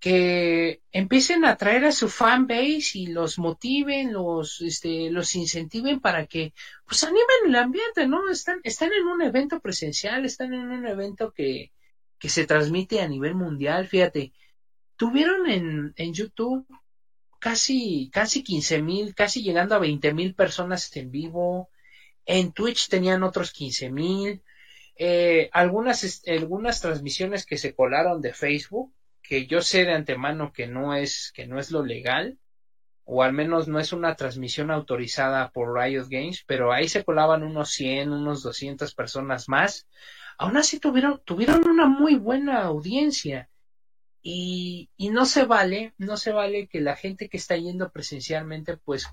que empiecen a traer a su fan base y los motiven, los, este, los incentiven para que pues animen el ambiente, ¿no? Están, están en un evento presencial, están en un evento que, que se transmite a nivel mundial, fíjate, tuvieron en, en YouTube casi, casi 15 mil, casi llegando a 20 mil personas en vivo, en Twitch tenían otros 15 mil, eh, algunas, algunas transmisiones que se colaron de Facebook, que yo sé de antemano que no es, que no es lo legal, o al menos no es una transmisión autorizada por Riot Games, pero ahí se colaban unos 100, unos 200 personas más aún así tuvieron, tuvieron una muy buena audiencia. Y, y no se vale, no se vale que la gente que está yendo presencialmente, pues,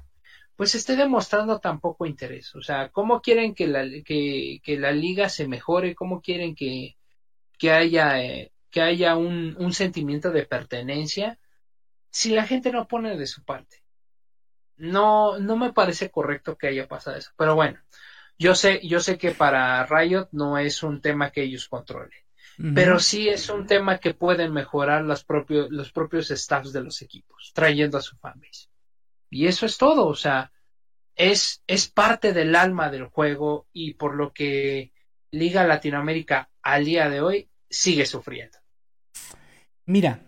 pues esté demostrando tan poco interés. O sea, ¿cómo quieren que la, que, que la liga se mejore? ¿Cómo quieren que, que haya, que haya un, un sentimiento de pertenencia si la gente no pone de su parte? No, no me parece correcto que haya pasado eso. Pero bueno, yo sé, yo sé que para Riot no es un tema que ellos controlen, pero sí es un tema que pueden mejorar los propios, los propios staffs de los equipos, trayendo a su fanbase. Y eso es todo, o sea, es, es parte del alma del juego y por lo que Liga Latinoamérica al día de hoy sigue sufriendo. Mira,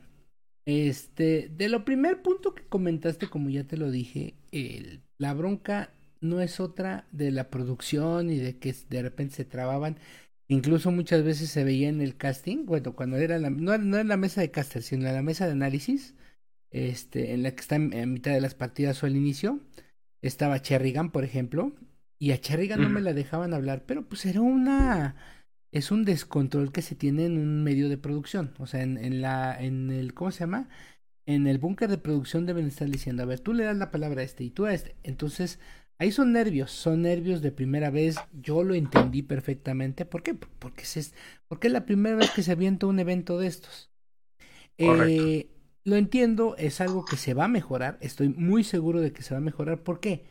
este, de lo primer punto que comentaste, como ya te lo dije, el, la bronca no es otra de la producción y de que de repente se trababan. Incluso muchas veces se veía en el casting, bueno, cuando era la, no, no en la mesa de caster, sino en la mesa de análisis, este, en la que está en, mitad de las partidas o al inicio, estaba Cherrigan, por ejemplo, y a Cherrigan no me la dejaban hablar, pero pues era una, es un descontrol que se tiene en un medio de producción, o sea, en, en la, en el, ¿cómo se llama? en el búnker de producción deben estar diciendo, a ver, tú le das la palabra a este y tú a este. Entonces, ahí son nervios, son nervios de primera vez. Yo lo entendí perfectamente. ¿Por qué? Porque es, porque es la primera vez que se avienta un evento de estos. Eh, lo entiendo, es algo que se va a mejorar. Estoy muy seguro de que se va a mejorar. ¿Por qué?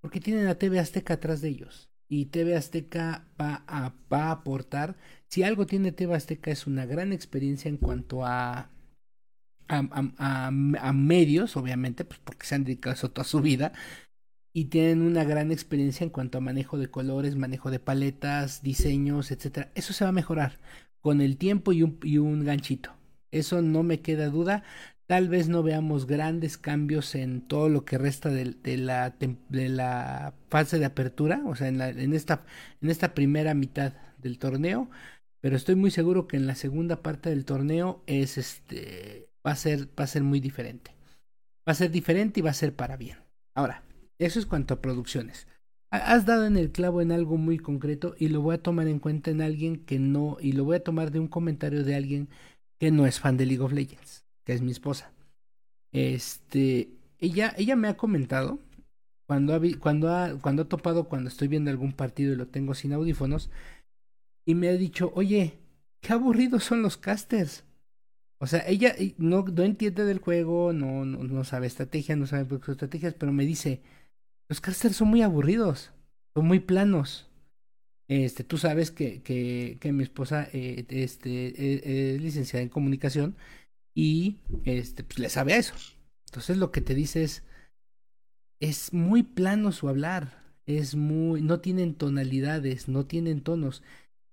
Porque tienen a TV Azteca atrás de ellos. Y TV Azteca va a, va a aportar. Si algo tiene TV Azteca es una gran experiencia en cuanto a a, a, medios, obviamente, pues porque se han dedicado eso toda su vida, y tienen una gran experiencia en cuanto a manejo de colores, manejo de paletas, diseños, etcétera. Eso se va a mejorar con el tiempo y un, y un ganchito. Eso no me queda duda. Tal vez no veamos grandes cambios en todo lo que resta de, la, de la fase de apertura, o sea, en, la, en, esta, en esta primera mitad del torneo, pero estoy muy seguro que en la segunda parte del torneo es este va a ser, va a ser muy diferente. Va a ser diferente y va a ser para bien. Ahora, eso es cuanto a producciones. Has dado en el clavo en algo muy concreto y lo voy a tomar en cuenta en alguien que no, y lo voy a tomar de un comentario de alguien que no es fan de League of Legends, que es mi esposa. Este, ella, ella me ha comentado cuando ha, cuando ha, cuando topado cuando estoy viendo algún partido y lo tengo sin audífonos y me ha dicho, oye, qué aburridos son los casters. O sea, ella no, no entiende del juego, no, no, no sabe estrategia, no sabe estrategias, pero me dice, los casters son muy aburridos, son muy planos. Este, tú sabes que, que, que mi esposa eh, este, e, es licenciada en comunicación y este, pues, le sabe a eso. Entonces lo que te dice es, es muy plano su hablar, es muy, no tienen tonalidades, no tienen tonos.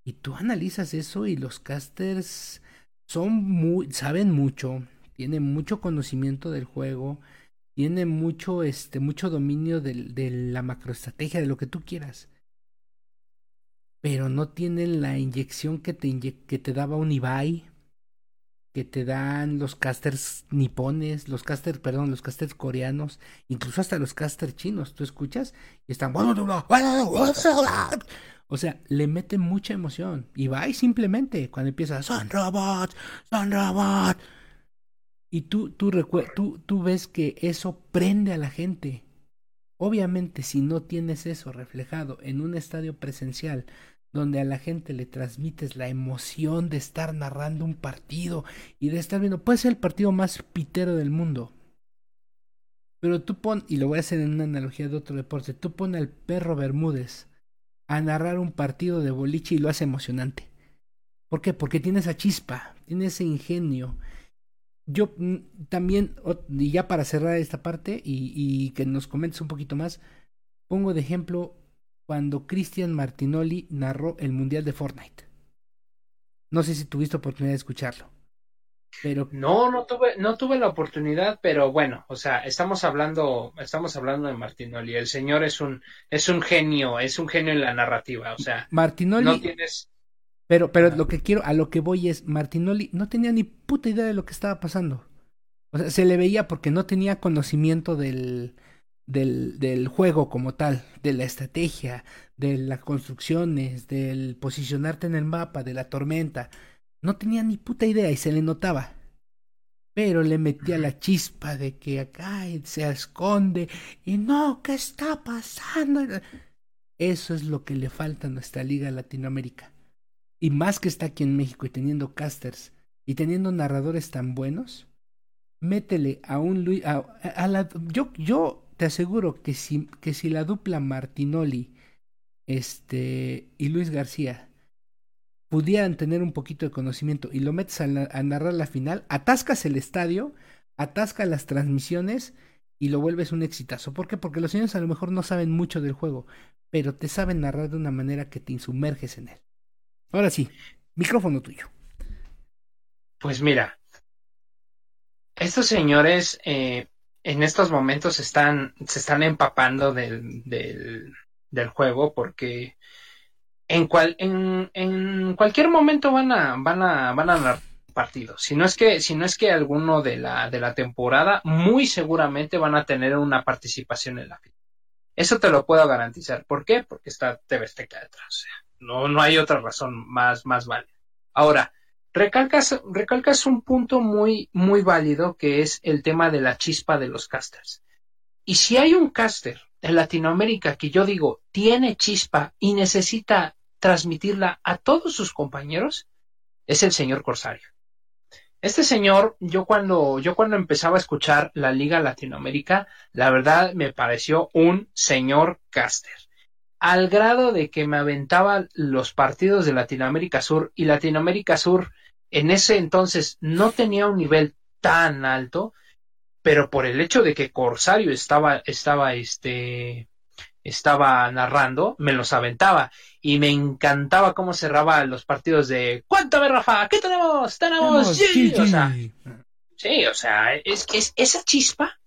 Y tú analizas eso y los casters son muy, saben mucho, tienen mucho conocimiento del juego, tienen mucho, este, mucho dominio de, la macroestrategia, de lo que tú quieras. Pero no tienen la inyección que te, que te daba un Ibai, que te dan los casters nipones, los casters, perdón, los casters coreanos, incluso hasta los casters chinos, tú escuchas y están o sea, le mete mucha emoción. Y va y simplemente cuando empieza, son robots, son robots. Y tú, tú, tú, tú ves que eso prende a la gente. Obviamente, si no tienes eso reflejado en un estadio presencial, donde a la gente le transmites la emoción de estar narrando un partido y de estar viendo, puede ser el partido más pitero del mundo. Pero tú pon, y lo voy a hacer en una analogía de otro deporte, tú pon al perro Bermúdez a narrar un partido de boliche y lo hace emocionante. ¿Por qué? Porque tiene esa chispa, tiene ese ingenio. Yo mm, también, y ya para cerrar esta parte y, y que nos comentes un poquito más, pongo de ejemplo cuando Cristian Martinoli narró el Mundial de Fortnite. No sé si tuviste oportunidad de escucharlo. Pero... No, no tuve, no tuve la oportunidad, pero bueno, o sea, estamos hablando, estamos hablando de Martinoli. El señor es un, es un genio, es un genio en la narrativa, o sea, Martinoli. No tienes. Pero, pero lo que quiero, a lo que voy es, Martinoli no tenía ni puta idea de lo que estaba pasando. O sea, se le veía porque no tenía conocimiento del, del, del juego como tal, de la estrategia, de las construcciones, del posicionarte en el mapa, de la tormenta. No tenía ni puta idea y se le notaba. Pero le metía la chispa de que acá se esconde y no, ¿qué está pasando? Eso es lo que le falta a nuestra liga Latinoamérica. Y más que está aquí en México y teniendo casters y teniendo narradores tan buenos, métele a un Luis, a, la, yo, yo te aseguro que si, que si la dupla Martinoli este, y Luis García pudieran tener un poquito de conocimiento y lo metes a, narrar la final, atascas el estadio, atascas las transmisiones y lo vuelves un exitazo. ¿Por qué? Porque los señores a lo mejor no saben mucho del juego, pero te saben narrar de una manera que te insumerges en él. Ahora sí, micrófono tuyo. Pues mira, estos señores eh, en estos momentos están, se están empapando del, del, del juego porque en, cual, en, en cualquier momento van a, van a, van a dar partidos. Si no es que, si no es que alguno de la, de la temporada, muy seguramente van a tener una participación en la final. Eso te lo puedo garantizar. ¿Por qué? Porque está TV Azteca detrás. O sea, no, no hay otra razón más, más válida. Ahora, recalcas, un punto muy, muy válido que es el tema de la chispa de los casters. Y si hay un caster en Latinoamérica que yo digo tiene chispa y necesita transmitirla a todos sus compañeros, es el señor Corsario. Este señor, yo cuando, yo cuando empezaba a escuchar la Liga Latinoamérica, la verdad me pareció un señor caster. Al grado de que me aventaba los partidos de Latinoamérica Sur y Latinoamérica Sur en ese entonces no tenía un nivel tan alto, pero por el hecho de que Corsario estaba, estaba, este, estaba narrando, me los aventaba y me encantaba cómo cerraba los partidos de ¡Cuéntame, Rafa! ¿Qué tenemos? ¡Tenemos! Sí, o sea, sí, o sea, es que es, esa chispa,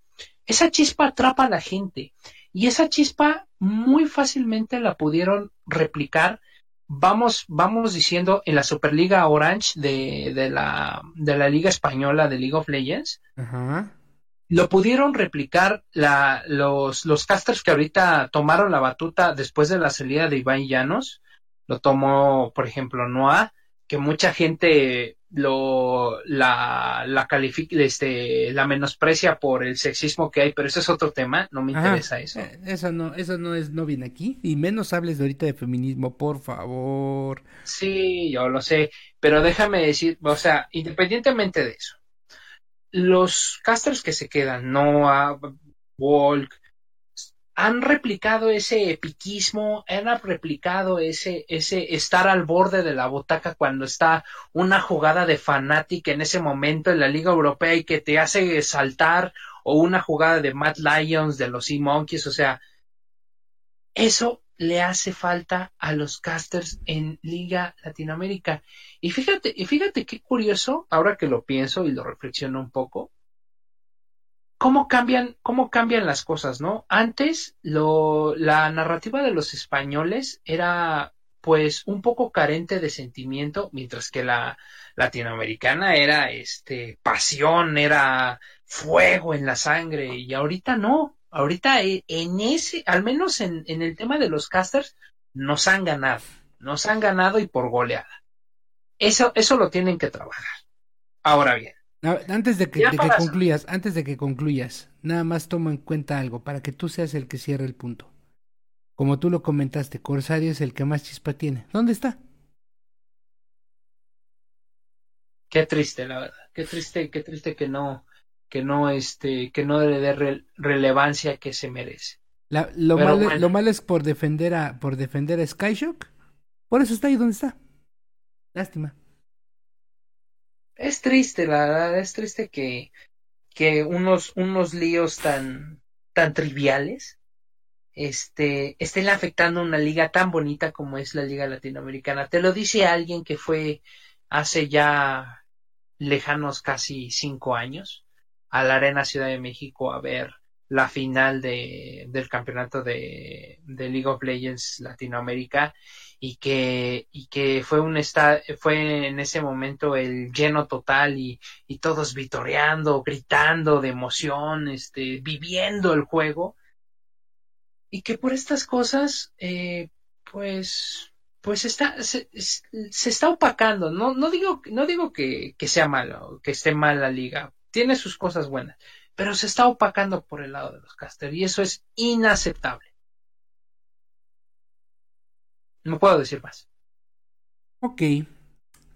esa chispa atrapa a la gente y esa chispa muy fácilmente la pudieron replicar vamos, vamos diciendo en la Superliga Orange de, de, la, de la Liga Española de League of Legends, lo pudieron replicar la, los, los casters que ahorita tomaron la batuta después de la salida de Iván Llanos. Lo tomó, por ejemplo, Noah, que mucha gente lo la la califica este la menosprecia por el sexismo que hay pero ese es otro tema no me interesa eso eh, eso. no eso no es no viene aquí y menos hables de ahorita de feminismo por favor. Sí yo lo sé pero déjame decir o sea independientemente de eso los casters que se quedan Noah Walk han replicado ese epiquismo, han replicado ese, ese estar al borde de la butaca cuando está una jugada de fanática en ese momento en la Liga Europea y que te hace saltar, o una jugada de Matt Lions, de los Sea Monkeys, o sea, eso le hace falta a los casters en Liga Latinoamérica. Y fíjate, y fíjate qué curioso, ahora que lo pienso y lo reflexiono un poco, cómo cambian, cómo cambian las cosas, ¿no? Antes lo, la narrativa de los españoles era pues un poco carente de sentimiento, mientras que la latinoamericana era este pasión, era fuego en la sangre, y ahorita no, ahorita e, en ese, al menos en, en el tema de los casters, nos han ganado, nos han ganado y por goleada. Eso, eso lo tienen que trabajar. Ahora bien, antes de que, concluyas, antes de que concluyas, nada más toma en cuenta algo para que tú seas el que cierre el punto. Como tú lo comentaste, Corsario es el que más chispa tiene. ¿Dónde está? Qué triste, la verdad. Qué triste, qué triste que no, que no, este, que no le dé relevancia que se merece. lo, malo, lo malo es por defender a, por defender a Skyshock. Por eso está ahí donde está. Lástima es triste, la verdad, es triste que, que unos, unos líos tan, tan triviales este, estén afectando una liga tan bonita como es la Liga Latinoamericana. Te lo dice alguien que fue hace ya lejanos casi cinco años a la Arena Ciudad de México a ver la final de, del campeonato de, de League of Legends Latinoamérica y que, y que fue un fue en ese momento el lleno total y, y todos vitoreando, gritando de emoción, este, viviendo el juego. Y que por estas cosas, eh, pues, pues está, se, se, está opacando. No, no digo, no digo que, que sea malo, que esté mal la liga. Tiene sus cosas buenas, pero se está opacando por el lado de los casters y eso es inaceptable. No puedo decir más. Ok.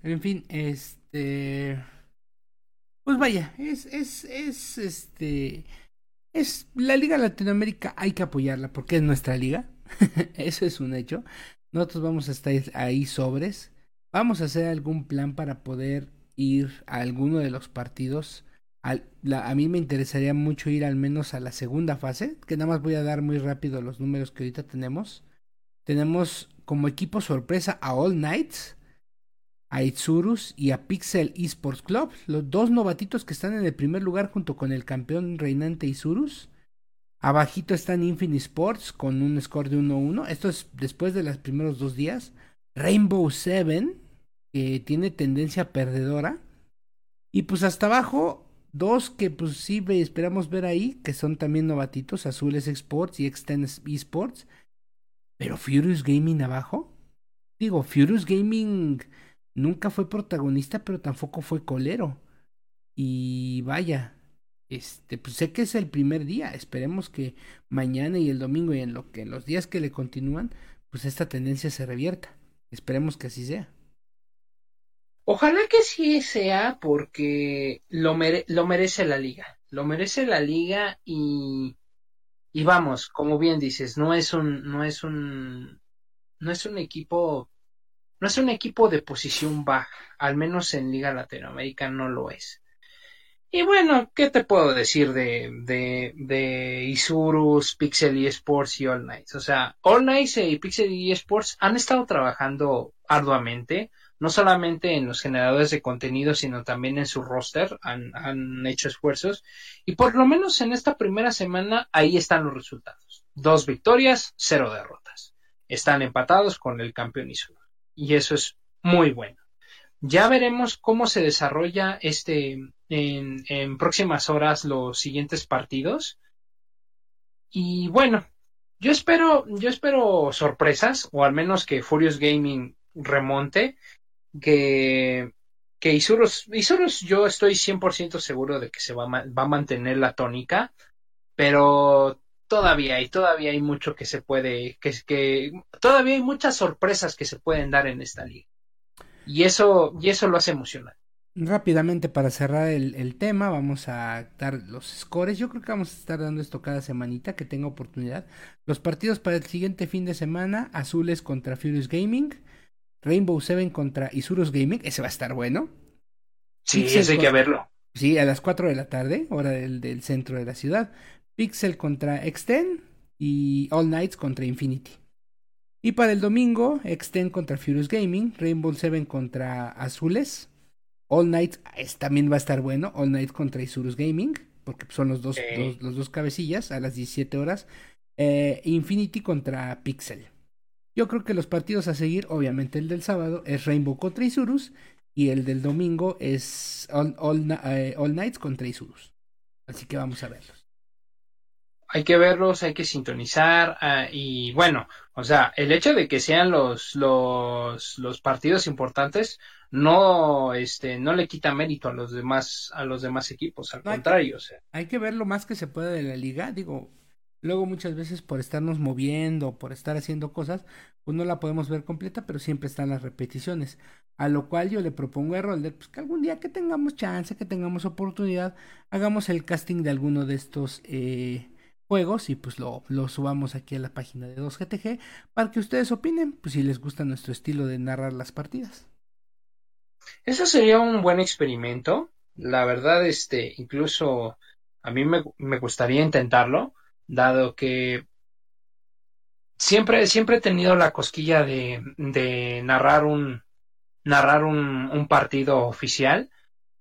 En fin, este. Pues vaya, es, es, es, este. Es la Liga Latinoamérica, hay que apoyarla porque es nuestra liga. Eso es un hecho. Nosotros vamos a estar ahí sobres. Vamos a hacer algún plan para poder ir a alguno de los partidos. A mí me interesaría mucho ir al menos a la segunda fase, que nada más voy a dar muy rápido los números que ahorita tenemos. Tenemos como equipo sorpresa a All Knights, a Itsurus y a Pixel Esports Club, los dos novatitos que están en el primer lugar junto con el campeón reinante Isurus. Abajito están Infinite Sports con un score de 1-1. Esto es después de los primeros dos días. Rainbow Seven, que tiene tendencia perdedora. Y pues hasta abajo, dos que pues sí esperamos ver ahí, que son también novatitos, Azules Sports y Extend Esports. Pero Furious Gaming abajo. Digo, Furious Gaming nunca fue protagonista, pero tampoco fue colero. Y vaya, este, pues sé que es el primer día. Esperemos que mañana y el domingo y en lo que en los días que le continúan, pues esta tendencia se revierta. Esperemos que así sea. Ojalá que sí sea porque lo, lo merece la liga. Lo merece la liga y, y vamos, como bien dices, no es un, no es un, no es un equipo, no es un equipo de posición baja, al menos en Liga Latinoamérica no lo es. Y bueno, ¿qué te puedo decir de, de, de Isurus, Pixel Sports y All Nights? O sea, All Nights y Pixel Sports han estado trabajando arduamente no solamente en los generadores de contenido, sino también en su roster, han, han, hecho esfuerzos. Y por lo menos en esta primera semana, ahí están los resultados. Dos victorias, cero derrotas. Están empatados con el campeón Isur. Y eso es muy bueno. Ya veremos cómo se desarrolla este en, en próximas horas los siguientes partidos. Y bueno, yo espero, yo espero sorpresas, o al menos que Furious Gaming remonte que, que Isurus, Isurus yo estoy 100% seguro de que se va, va a mantener la tónica, pero todavía hay, todavía hay mucho que se puede, que, que todavía hay muchas sorpresas que se pueden dar en esta liga. Y eso, y eso lo hace emocionante. Rápidamente para cerrar el, el, tema, vamos a dar los scores. Yo creo que vamos a estar dando esto cada semanita que tenga oportunidad. Los partidos para el siguiente fin de semana, Azules contra Furious Gaming, Rainbow Seven contra Isurus Gaming, ese va a estar bueno. Sí, ese hay que verlo. Sí, a las 4 de la tarde, hora del, del centro de la ciudad. Pixel contra Extend y All Nights contra Infinity. Y para el domingo, Extend contra Furious Gaming, Rainbow Seven contra Azules, All Nights también va a estar bueno, All Nights contra Isurus Gaming, porque son los dos, los dos cabecillas a las 17 horas, eh, Infinity contra Pixel. Yo creo que los partidos a seguir, obviamente el del sábado es Rainbow contra Isurus y el del domingo es All, eh, Nights contra Isurus. Así que vamos a verlos. Hay que verlos, hay que sintonizar ah, y bueno, o sea, el hecho de que sean los, los, los partidos importantes no, este, no le quita mérito a los demás, a los demás equipos, al contrario. o sea. Hay que ver lo más que se pueda de la liga, digo, Luego muchas veces por estarnos moviendo, por estar haciendo cosas, pues no la podemos ver completa, pero siempre están las repeticiones. A lo cual yo le propongo a Rolder pues que algún día que tengamos chance, que tengamos oportunidad, hagamos el casting de alguno de estos eh, juegos y pues lo, lo subamos aquí a la página de 2GTG para que ustedes opinen, pues si les gusta nuestro estilo de narrar las partidas. Eso sería un buen experimento. La verdad, este, incluso a mí me, me gustaría intentarlo dado que siempre, siempre he tenido la cosquilla de, narrar un narrar un, partido oficial,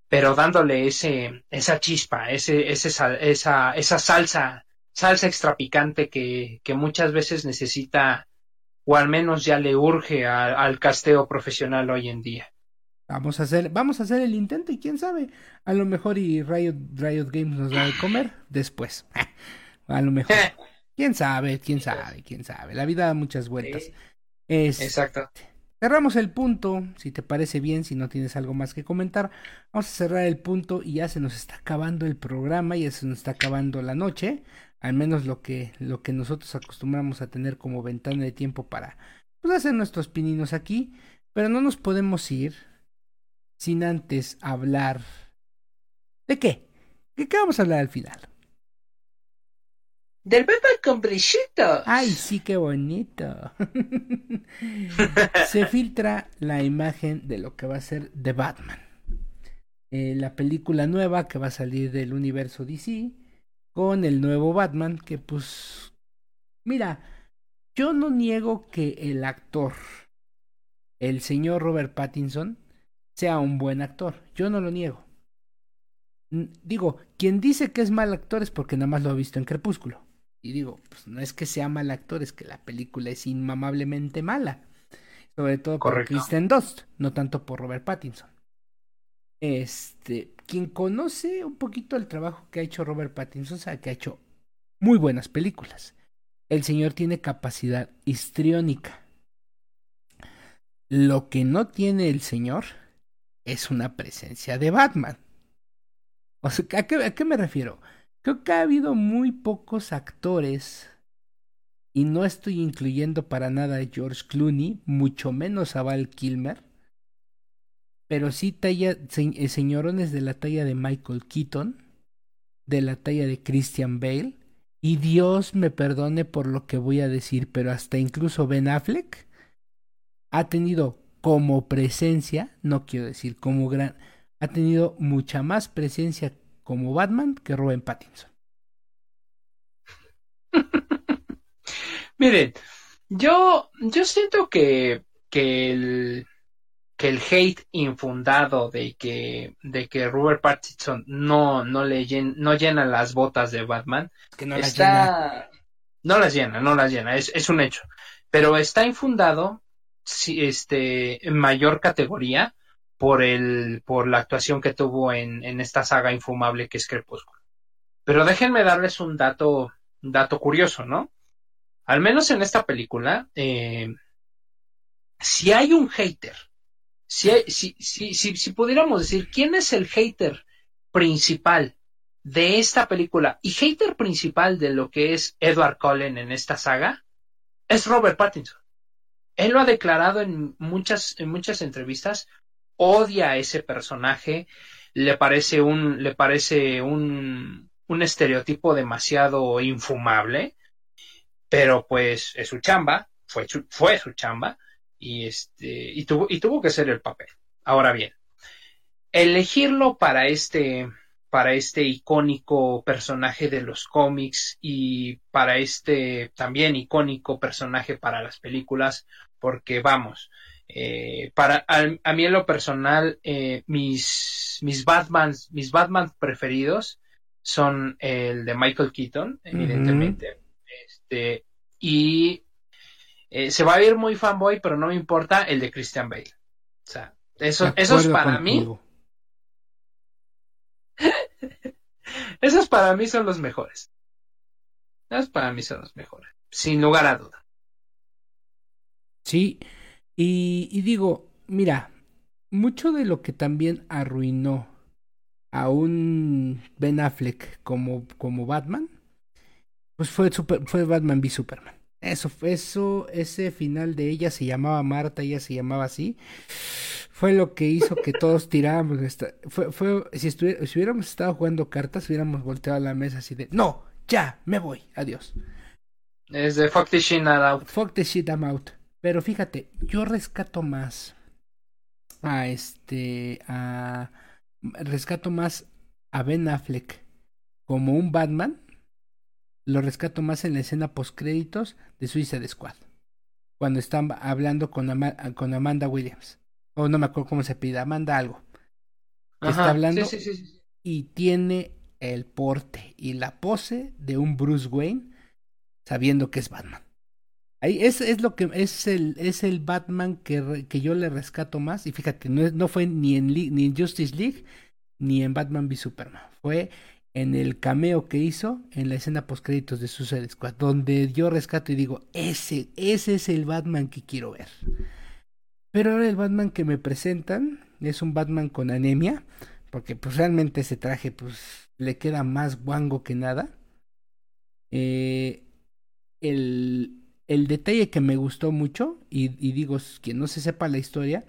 pero dándole ese, esa chispa, ese, ese esa, esa salsa, salsa extra picante que, que muchas veces necesita, o al menos ya le urge al casteo profesional hoy en día. Vamos a hacer, vamos a hacer el intento y quién sabe, a lo mejor y Riot, Riot Games nos va a comer después. A lo mejor. quién sabe, quién sabe, quién sabe. La vida da muchas vueltas. Exacto. Cerramos el punto, si te parece bien, si no tienes algo más que comentar. Vamos a cerrar el punto y ya se nos está acabando el programa, ya se nos está acabando la noche. Al menos lo que, lo que nosotros acostumbramos a tener como ventana de tiempo para pues, hacer nuestros pininos aquí. Pero no nos podemos ir sin antes hablar. ¿De qué? ¿De qué vamos a hablar al final? Del Batman con brillitos. Ay, sí, qué bonito. Se filtra la imagen de lo que va a ser The Batman. Eh, la película nueva que va a salir del universo DC con el nuevo Batman que pues mira, yo no niego que el actor, el señor Robert Pattinson, sea un buen actor. Yo no lo niego. Digo, quien dice que es mal actor es porque nada más lo ha visto en Crepúsculo. Y digo, pues no es que sea mal actor, es que la película es inmamablemente mala. Sobre todo por Kristen Dust, no tanto por Robert Pattinson. Este, quien conoce un poquito el trabajo que ha hecho Robert Pattinson, sabe que ha hecho muy buenas películas. El señor tiene capacidad histriónica. Lo que no tiene el señor es una presencia de Batman. O sea, ¿a qué, ¿a qué me refiero? Creo que ha habido muy pocos actores y no estoy incluyendo para nada a George Clooney, mucho menos a Val Kilmer, pero sí talla, eh, señorones de la talla de Michael Keaton, de la talla de Christian Bale, y Dios me perdone por lo que voy a decir, pero hasta incluso Ben Affleck ha tenido como presencia, no quiero decir como gran, ha tenido mucha más presencia como Batman que Robin Pattinson. Miren, yo, yo siento que, que el, que el hate infundado de que, de que Robert Pattinson no, no le no llena las botas de Batman, que no está, las llena. no las llena, no las llena, es, es un hecho. Pero está infundado, si, este, en mayor categoría por el, por la actuación que tuvo en, en esta saga infumable que es Crepúsculo. Pero déjenme darles un dato, un dato curioso, ¿no? al menos en esta película, eh, si hay un hater, si, si, si, si, pudiéramos decir quién es el hater principal de esta película y hater principal de lo que es Edward Cullen en esta saga, es Robert Pattinson. Él lo ha declarado en muchas, en muchas entrevistas, odia a ese personaje, le parece un, le parece un, un estereotipo demasiado infumable pero pues es su chamba, fue, fue su chamba y, este, y, tuvo, y tuvo que ser el papel. Ahora bien, elegirlo para este, para este icónico personaje de los cómics y para este también icónico personaje para las películas, porque vamos, eh, para a, mí en lo personal eh, mis mis Batmans mis Batman preferidos son el de Michael Keaton evidentemente este, y eh, se va a ir muy fanboy, pero no me importa el de Christian Bale. O sea, eso, esos para mí. esos para mí son los mejores. Esos para mí son los mejores, sin lugar a duda. Sí, y, y digo, mira, mucho de lo que también arruinó a un Ben Affleck como, como Batman pues fue, fue Batman v Superman. Eso, eso, ese final de ella se llamaba Marta, ella se llamaba así. Fue lo que hizo que todos tiráramos. fue, fue, si, si hubiéramos estado jugando cartas, hubiéramos volteado a la mesa así de, no, ya, me voy, adiós. Es de fuck the shit out. Fuck the shit I'm out. Pero fíjate, yo rescato más a este, a, rescato más a Ben Affleck como un Batman lo rescato más en la escena postcréditos de Suicide Squad. Cuando están hablando con, con Amanda Williams. O no me acuerdo cómo se pide, Amanda algo. está hablando y tiene el porte y la pose de un Bruce Wayne sabiendo que es Batman. Es, es lo que es el, es el Batman que, que yo le rescato más. Y fíjate, no, no fue ni en, ni en Justice League ni en Batman v Superman. Fue en el cameo que hizo en la escena post créditos de Suicide Squad, donde yo rescato y digo, ese, ese es el Batman que quiero ver. Pero ahora el Batman que me presentan es un Batman con anemia, porque pues realmente ese traje pues le queda más guango que nada. Eh, el, el detalle que me gustó mucho, y, digo, que no se sepa la historia,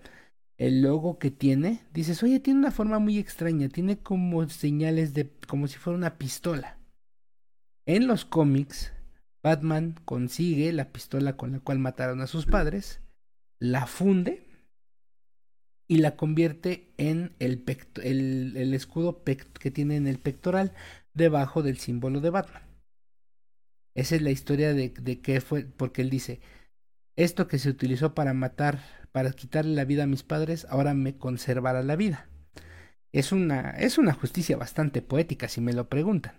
el logo que tiene, dices, oye, tiene una forma muy extraña, tiene como señales de, como si fuera una pistola. En los cómics, Batman consigue la pistola con la cual mataron a sus padres, la funde y la convierte en el, el escudo que tiene en el pectoral debajo del símbolo de Batman. Esa es la historia de, de qué fue, porque él dice, esto que se utilizó para matar para quitarle la vida a mis padres, ahora me conservará la vida. Es una, es una justicia bastante poética, si me lo preguntan.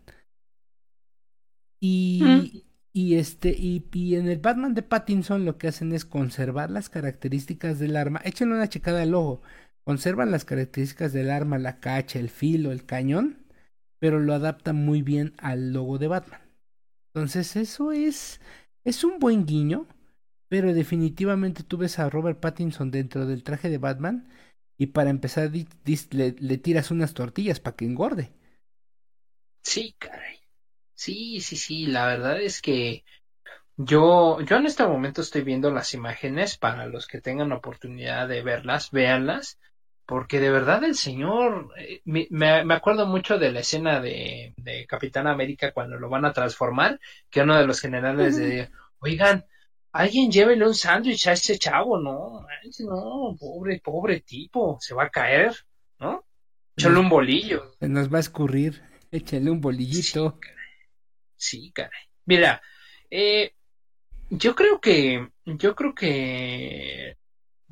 Y, y este, y, y, en el Batman de Pattinson lo que hacen es conservar las características del arma. Échenle una checada al ojo. Conservan las características del arma, la cacha, el filo, el cañón, pero lo adaptan muy bien al logo de Batman. Entonces, eso es, es un buen guiño pero definitivamente tú ves a Robert Pattinson dentro del traje de Batman y para empezar le, tiras unas tortillas para que engorde. Sí, caray. Sí, sí, sí, la verdad es que yo, yo en este momento estoy viendo las imágenes para los que tengan oportunidad de verlas, véanlas, porque de verdad el señor, eh, me, me, acuerdo mucho de la escena de, de Capitán América cuando lo van a transformar, que uno de los generales de, oigan, alguien llévele un sándwich a ese chavo, no, no, pobre, pobre tipo, se va a caer, ¿no? Échale un bolillo. Se nos va a escurrir, échale un bolillito. Sí, caray. Mira, eh, yo creo que, yo creo que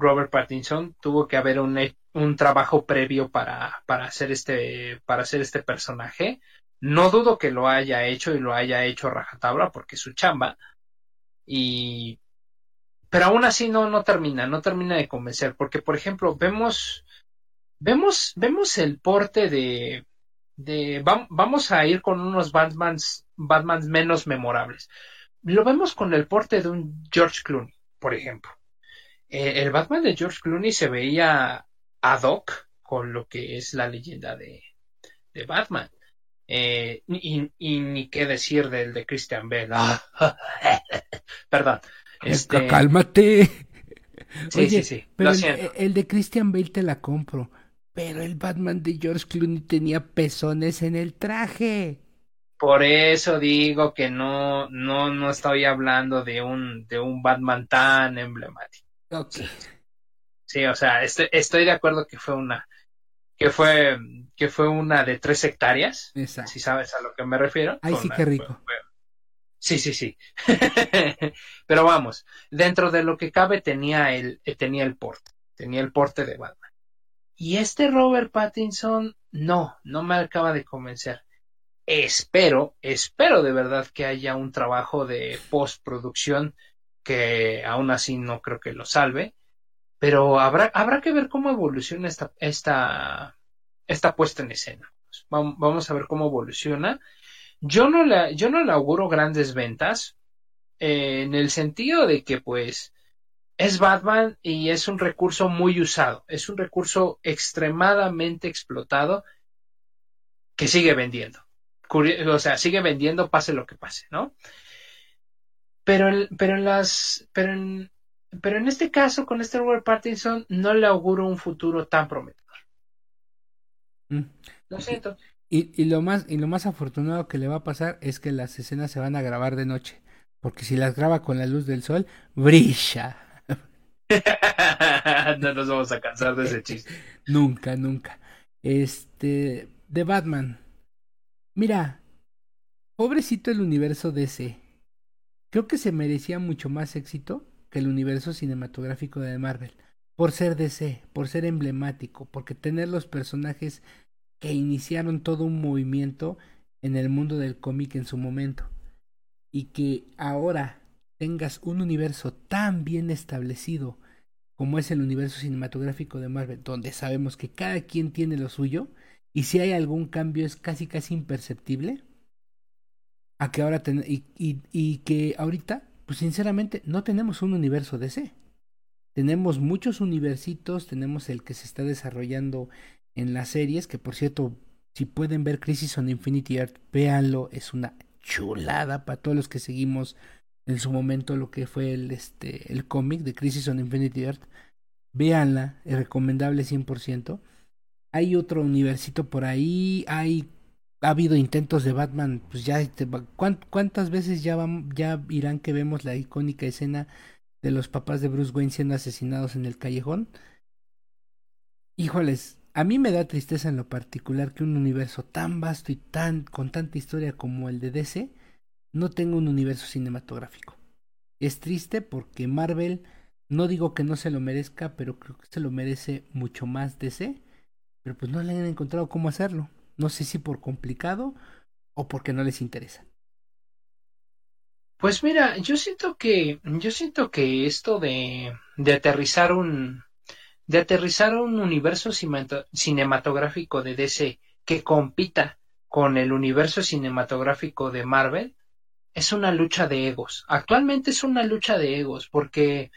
Robert Pattinson tuvo que haber un, un trabajo previo para, para hacer este, para hacer este personaje. No dudo que lo haya hecho y lo haya hecho rajatabla porque es su chamba, y pero aún así no, no termina, no termina de convencer, porque por ejemplo, vemos, vemos, vemos el porte de, de vamos a ir con unos Batmans, Batmans menos memorables. Lo vemos con el porte de un George Clooney, por ejemplo. Eh, el Batman de George Clooney se veía ad hoc con lo que es la leyenda de, de Batman. Eh, y, ni qué decir del de Christian Bell. Ah. Perdón. Este... Cálmate. Sí, sí, sí. Pero el, de Christian Bale te la compro. Pero el Batman de George Clooney tenía pezones en el traje. Por eso digo que no, no, no estoy hablando de un, de un Batman tan emblemático. Okay. Sí, o sea, estoy, estoy de acuerdo que fue una, que fue, que fue una de tres hectáreas. Si sabes a lo que me refiero. Ay, sí, qué rico. Sí, sí, sí. Pero vamos, dentro de lo que cabe tenía el, tenía el porte, tenía el porte de Batman. Y este Robert Pattinson, no, no me acaba de convencer. Espero, espero de verdad que haya un trabajo de postproducción que aún así no creo que lo salve, pero habrá, habrá que ver cómo evoluciona esta, esta, esta puesta en escena. Vamos a ver cómo evoluciona. Yo no la, yo no le auguro grandes ventas, eh, en el sentido de que pues es Batman y es un recurso muy usado, es un recurso extremadamente explotado que sigue vendiendo. o sea, sigue vendiendo pase lo que pase, ¿no? Pero, pero en las, pero en, pero en este caso, con este Robert Pattinson, no le auguro un futuro tan prometedor. Mm. Lo siento. Y, y, lo más, y lo más afortunado que le va a pasar es que las escenas se van a grabar de noche. Porque si las graba con la luz del sol, brilla. no nos vamos a cansar de ese chiste. nunca, nunca. Este. De Batman. Mira. Pobrecito el universo DC. Creo que se merecía mucho más éxito que el universo cinematográfico de Marvel. Por ser DC, por ser emblemático, porque tener los personajes que iniciaron todo un movimiento en el mundo del cómic en su momento. Y que ahora tengas un universo tan bien establecido como es el universo cinematográfico de Marvel, donde sabemos que cada quien tiene lo suyo, y si hay algún cambio es casi casi imperceptible, a que ahora y, y, y que ahorita pues sinceramente no tenemos un universo DC. Tenemos muchos universitos, tenemos el que se está desarrollando en las series, que por cierto, si pueden ver Crisis on Infinity Earth, véanlo, es una chulada para todos los que seguimos en su momento lo que fue el, este, el cómic de Crisis on Infinity Earth. Véanla, es recomendable 100%. Hay otro universito por ahí, hay ha habido intentos de Batman, pues ya, este, ¿cuántas veces ya, ya irán que vemos la icónica escena de los papás de Bruce Wayne siendo asesinados en el callejón? Híjoles, a mí me da tristeza en lo particular que un universo tan vasto y tan con tanta historia como el de DC no tenga un universo cinematográfico. Es triste porque Marvel, no digo que no se lo merezca, pero creo que se lo merece mucho más DC, pero pues no le han encontrado cómo hacerlo. No sé si por complicado o porque no les interesa. Pues mira, yo siento que yo siento que esto de, de aterrizar un de aterrizar un universo cinematográfico de DC que compita con el universo cinematográfico de Marvel es una lucha de egos. Actualmente es una lucha de egos porque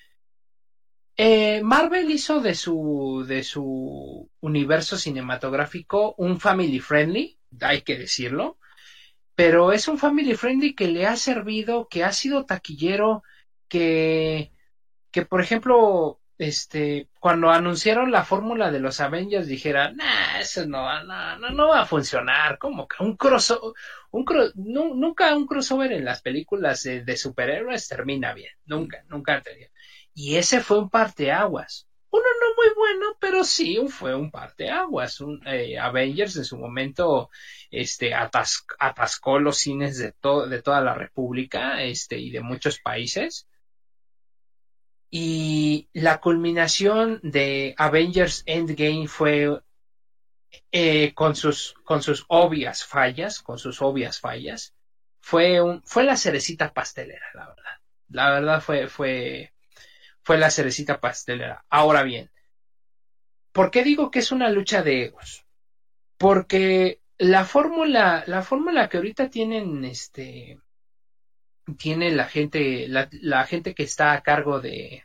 eh, Marvel hizo de su, de su universo cinematográfico un family friendly, hay que decirlo, pero es un family friendly que le ha servido, que ha sido taquillero, que, que por ejemplo, este, cuando anunciaron la fórmula de los Avengers dijera, nah, eso no, no, no, no va a funcionar, como que un crossover, un nunca un crossover en las películas de, superhéroes termina bien, nunca, nunca tenido. Y ese fue un parteaguas. Uno no muy bueno, pero sí fue un parteaguas. Un, eh, Avengers en su momento este, atascó los cines de, de toda la República este, y de muchos países. Y la culminación de Avengers Endgame fue eh, con, sus, con sus obvias fallas, con sus obvias fallas, fue, fue la cerecita pastelera, la verdad. La verdad fue, fue, fue la cerecita pastelera. Ahora bien, ¿por qué digo que es una lucha de egos? Porque la fórmula, la fórmula que ahorita tienen, este, tiene la gente, la, gente que está a cargo de,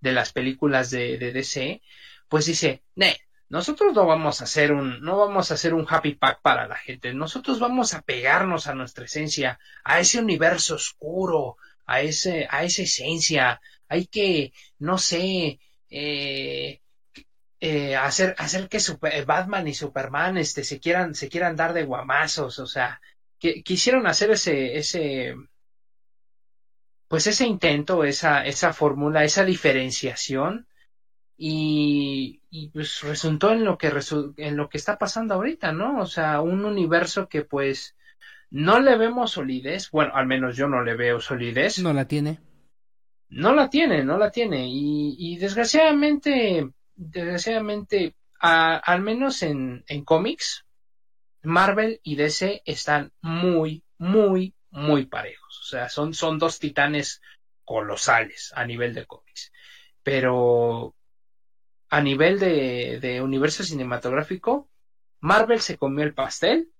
de las películas de, de DC, pues dice, ne, nosotros no vamos a hacer un, no vamos a hacer un happy pack para la gente, nosotros vamos a pegarnos a nuestra esencia, a ese universo oscuro, a ese, a esa esencia, hay que, no sé, eh, eh, hacer, hacer que Super, Batman y Superman este, se, quieran, se quieran dar de guamazos, o sea, que, quisieron hacer ese, ese, pues ese intento, esa, esa fórmula, esa diferenciación, y, pues resultó en lo que en lo que está pasando ahorita, ¿no? O sea, un universo que pues no le vemos solidez, bueno, al menos yo no le veo solidez. No la tiene no la tiene, no la tiene. Y, desgraciadamente, desgraciadamente, al menos en, en cómics, Marvel y DC están muy, muy, muy parejos. O sea, son, son dos titanes colosales a nivel de cómics. Pero a nivel de, de universo cinematográfico, Marvel se comió el pastel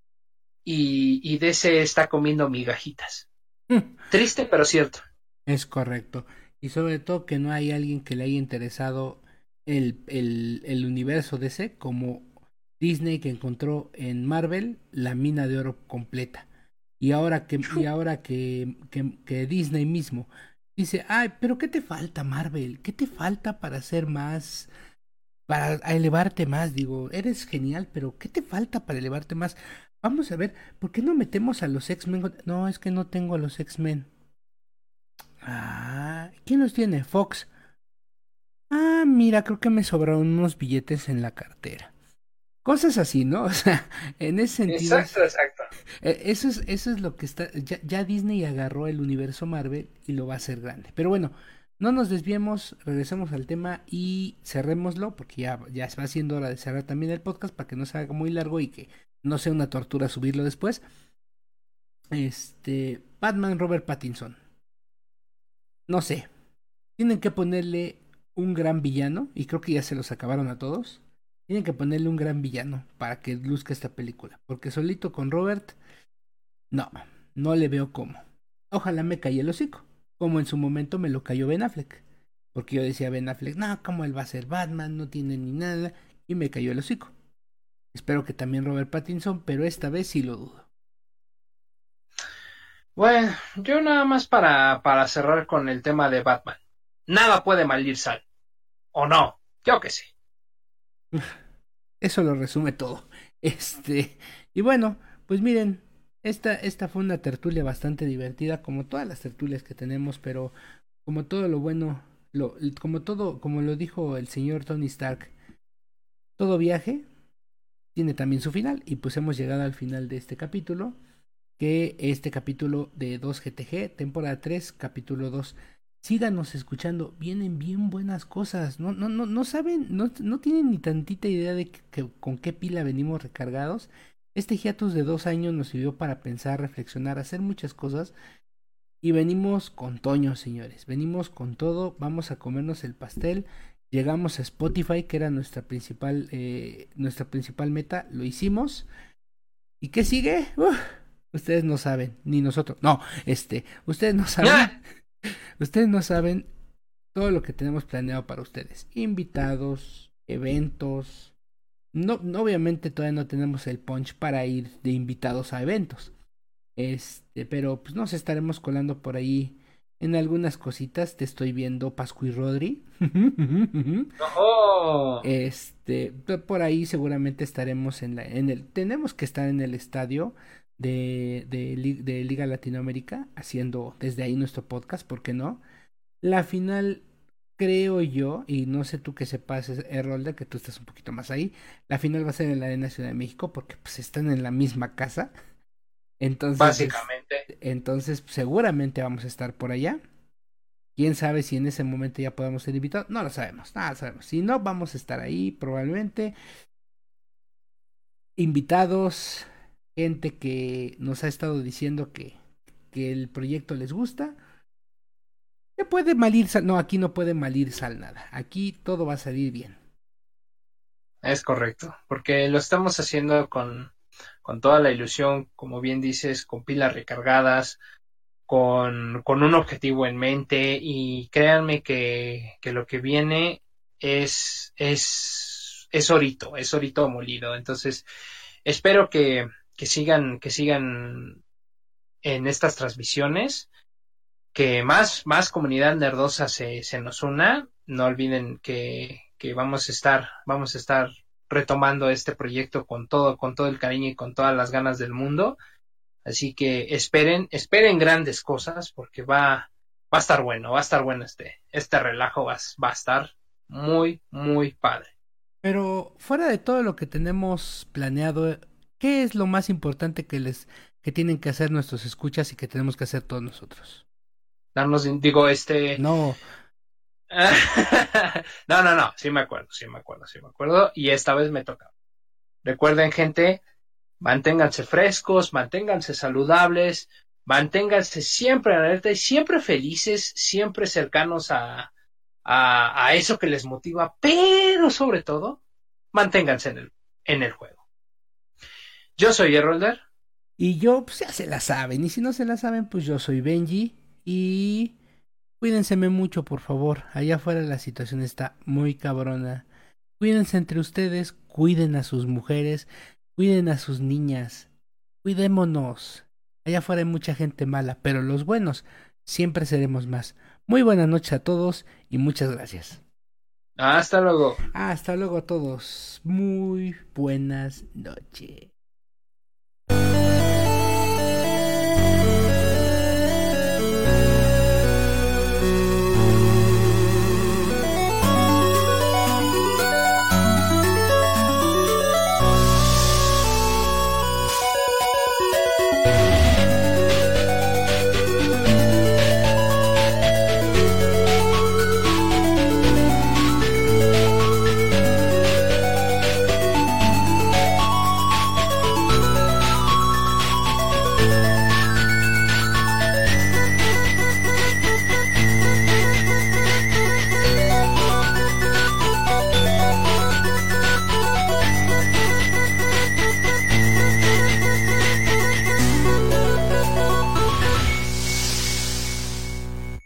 y, y DC está comiendo migajitas. Mm. Triste, pero cierto. Es correcto y sobre todo que no hay alguien que le haya interesado el, el, el universo DC como Disney que encontró en Marvel la mina de oro completa. Y ahora que, y ahora que, que, que Disney mismo dice, ay, pero ¿qué te falta Marvel? ¿Qué te falta para hacer más? Para elevarte más, digo, eres genial, pero ¿qué te falta para elevarte más? Vamos a ver, ¿por qué no metemos a los X-Men? No, es que no tengo a los X-Men. Ah, ¿quién los tiene? Fox. Ah, mira, creo que me sobraron unos billetes en la cartera. Cosas así, ¿no? O sea, en ese sentido. Exacto, exacto. Eh, eso es, eso es lo que está. Ya, Disney agarró el universo Marvel y lo va a hacer grande. Pero bueno, no nos desviemos, regresemos al tema y cerrémoslo, porque ya, ya va siendo hora de cerrar también el podcast para que no se haga muy largo y que no sea una tortura subirlo después. Este. Batman Robert Pattinson no sé, tienen que ponerle un gran villano, y creo que ya se los acabaron a todos. Tienen que ponerle un gran villano para que luzca esta película. Porque solito con Robert, no, no le veo cómo. Ojalá me calle el hocico, como en su momento me lo cayó Ben Affleck. Porque yo decía Ben Affleck, no, ¿cómo él va a ser Batman? No tiene ni nada. Y me cayó el hocico. Espero que también Robert Pattinson, pero esta vez sí lo dudo. Bueno, yo nada más para, para cerrar con el tema de Batman. Nada puede maldir sal. ¿O no? Yo que sé. Eso lo resume todo. Este. Y bueno, pues miren, esta, esta fue una tertulia bastante divertida, como todas las tertulias que tenemos, pero como todo lo bueno, lo, como todo, como lo dijo el señor Tony Stark, todo viaje tiene también su final, y pues hemos llegado al final de este capítulo este capítulo de 2GTG, temporada 3, capítulo 2. Síganos escuchando, vienen bien buenas cosas. No, no, no, no saben, no, no tienen ni tantita idea de que, con qué pila venimos recargados. Este hiatus de dos años nos sirvió para pensar, reflexionar, hacer muchas cosas. Y venimos con Toño, señores. Venimos con todo. Vamos a comernos el pastel. Llegamos a Spotify, que era nuestra principal, eh, nuestra principal meta. Lo hicimos. ¿Y qué sigue? Ustedes no saben, ni nosotros. No, este, ustedes no saben. ustedes no saben todo lo que tenemos planeado para ustedes. Invitados, eventos. No, no, obviamente todavía no tenemos el punch para ir de invitados a eventos. Este, pero pues nos estaremos colando por ahí en algunas cositas. Te estoy viendo Pascu y Rodri. Este, por ahí seguramente estaremos en la, en el, tenemos que estar en el estadio de, de, Liga Latinoamérica, haciendo desde ahí nuestro podcast, ¿por qué no? La final, creo yo, y no sé tú que sepas, Errolda, que tú estás un poquito más ahí, la final va a ser en la Arena Ciudad de México, porque pues están en la misma casa. Entonces, básicamente. Entonces, seguramente vamos a estar por allá. Quién sabe si en ese momento ya podemos ser invitados. No lo sabemos, nada sabemos. Si no, vamos a estar ahí probablemente. Invitados, gente que nos ha estado diciendo que, que el proyecto les gusta. ¿Qué puede malir sal? No, aquí no puede malir sal nada. Aquí todo va a salir bien. Es correcto, porque lo estamos haciendo con, con toda la ilusión, como bien dices, con pilas recargadas, con, con un objetivo en mente y créanme que, que lo que viene es, es, es orito, es orito molido. Entonces, espero que, que sigan, que sigan en estas transmisiones, que más, más comunidad nerdosa se, se nos una. No olviden que, que vamos a estar, vamos a estar retomando este proyecto con todo, con todo el cariño y con todas las ganas del mundo. Así que esperen, esperen grandes cosas porque va, va a estar bueno, va a estar bueno este, este relajo va, va a estar muy, muy padre. Pero fuera de todo lo que tenemos planeado ¿Qué es lo más importante que les que tienen que hacer nuestros escuchas y que tenemos que hacer todos nosotros? Darnos, digo, este. No. no, no, no. Sí me acuerdo, sí me acuerdo, sí me acuerdo. Y esta vez me toca. Recuerden, gente, manténganse frescos, manténganse saludables, manténganse siempre alerta y siempre felices, siempre cercanos a, a, a eso que les motiva, pero sobre todo, manténganse en el, en el juego. Yo soy Errolder. Y yo, pues ya se la saben. Y si no se la saben, pues yo soy Benji. Y cuídense mucho, por favor. Allá afuera la situación está muy cabrona. Cuídense entre ustedes, cuiden a sus mujeres, cuiden a sus niñas. Cuidémonos. Allá afuera hay mucha gente mala, pero los buenos siempre seremos más. Muy buenas noches a todos y muchas gracias. Hasta luego. Hasta luego a todos. Muy buenas noches.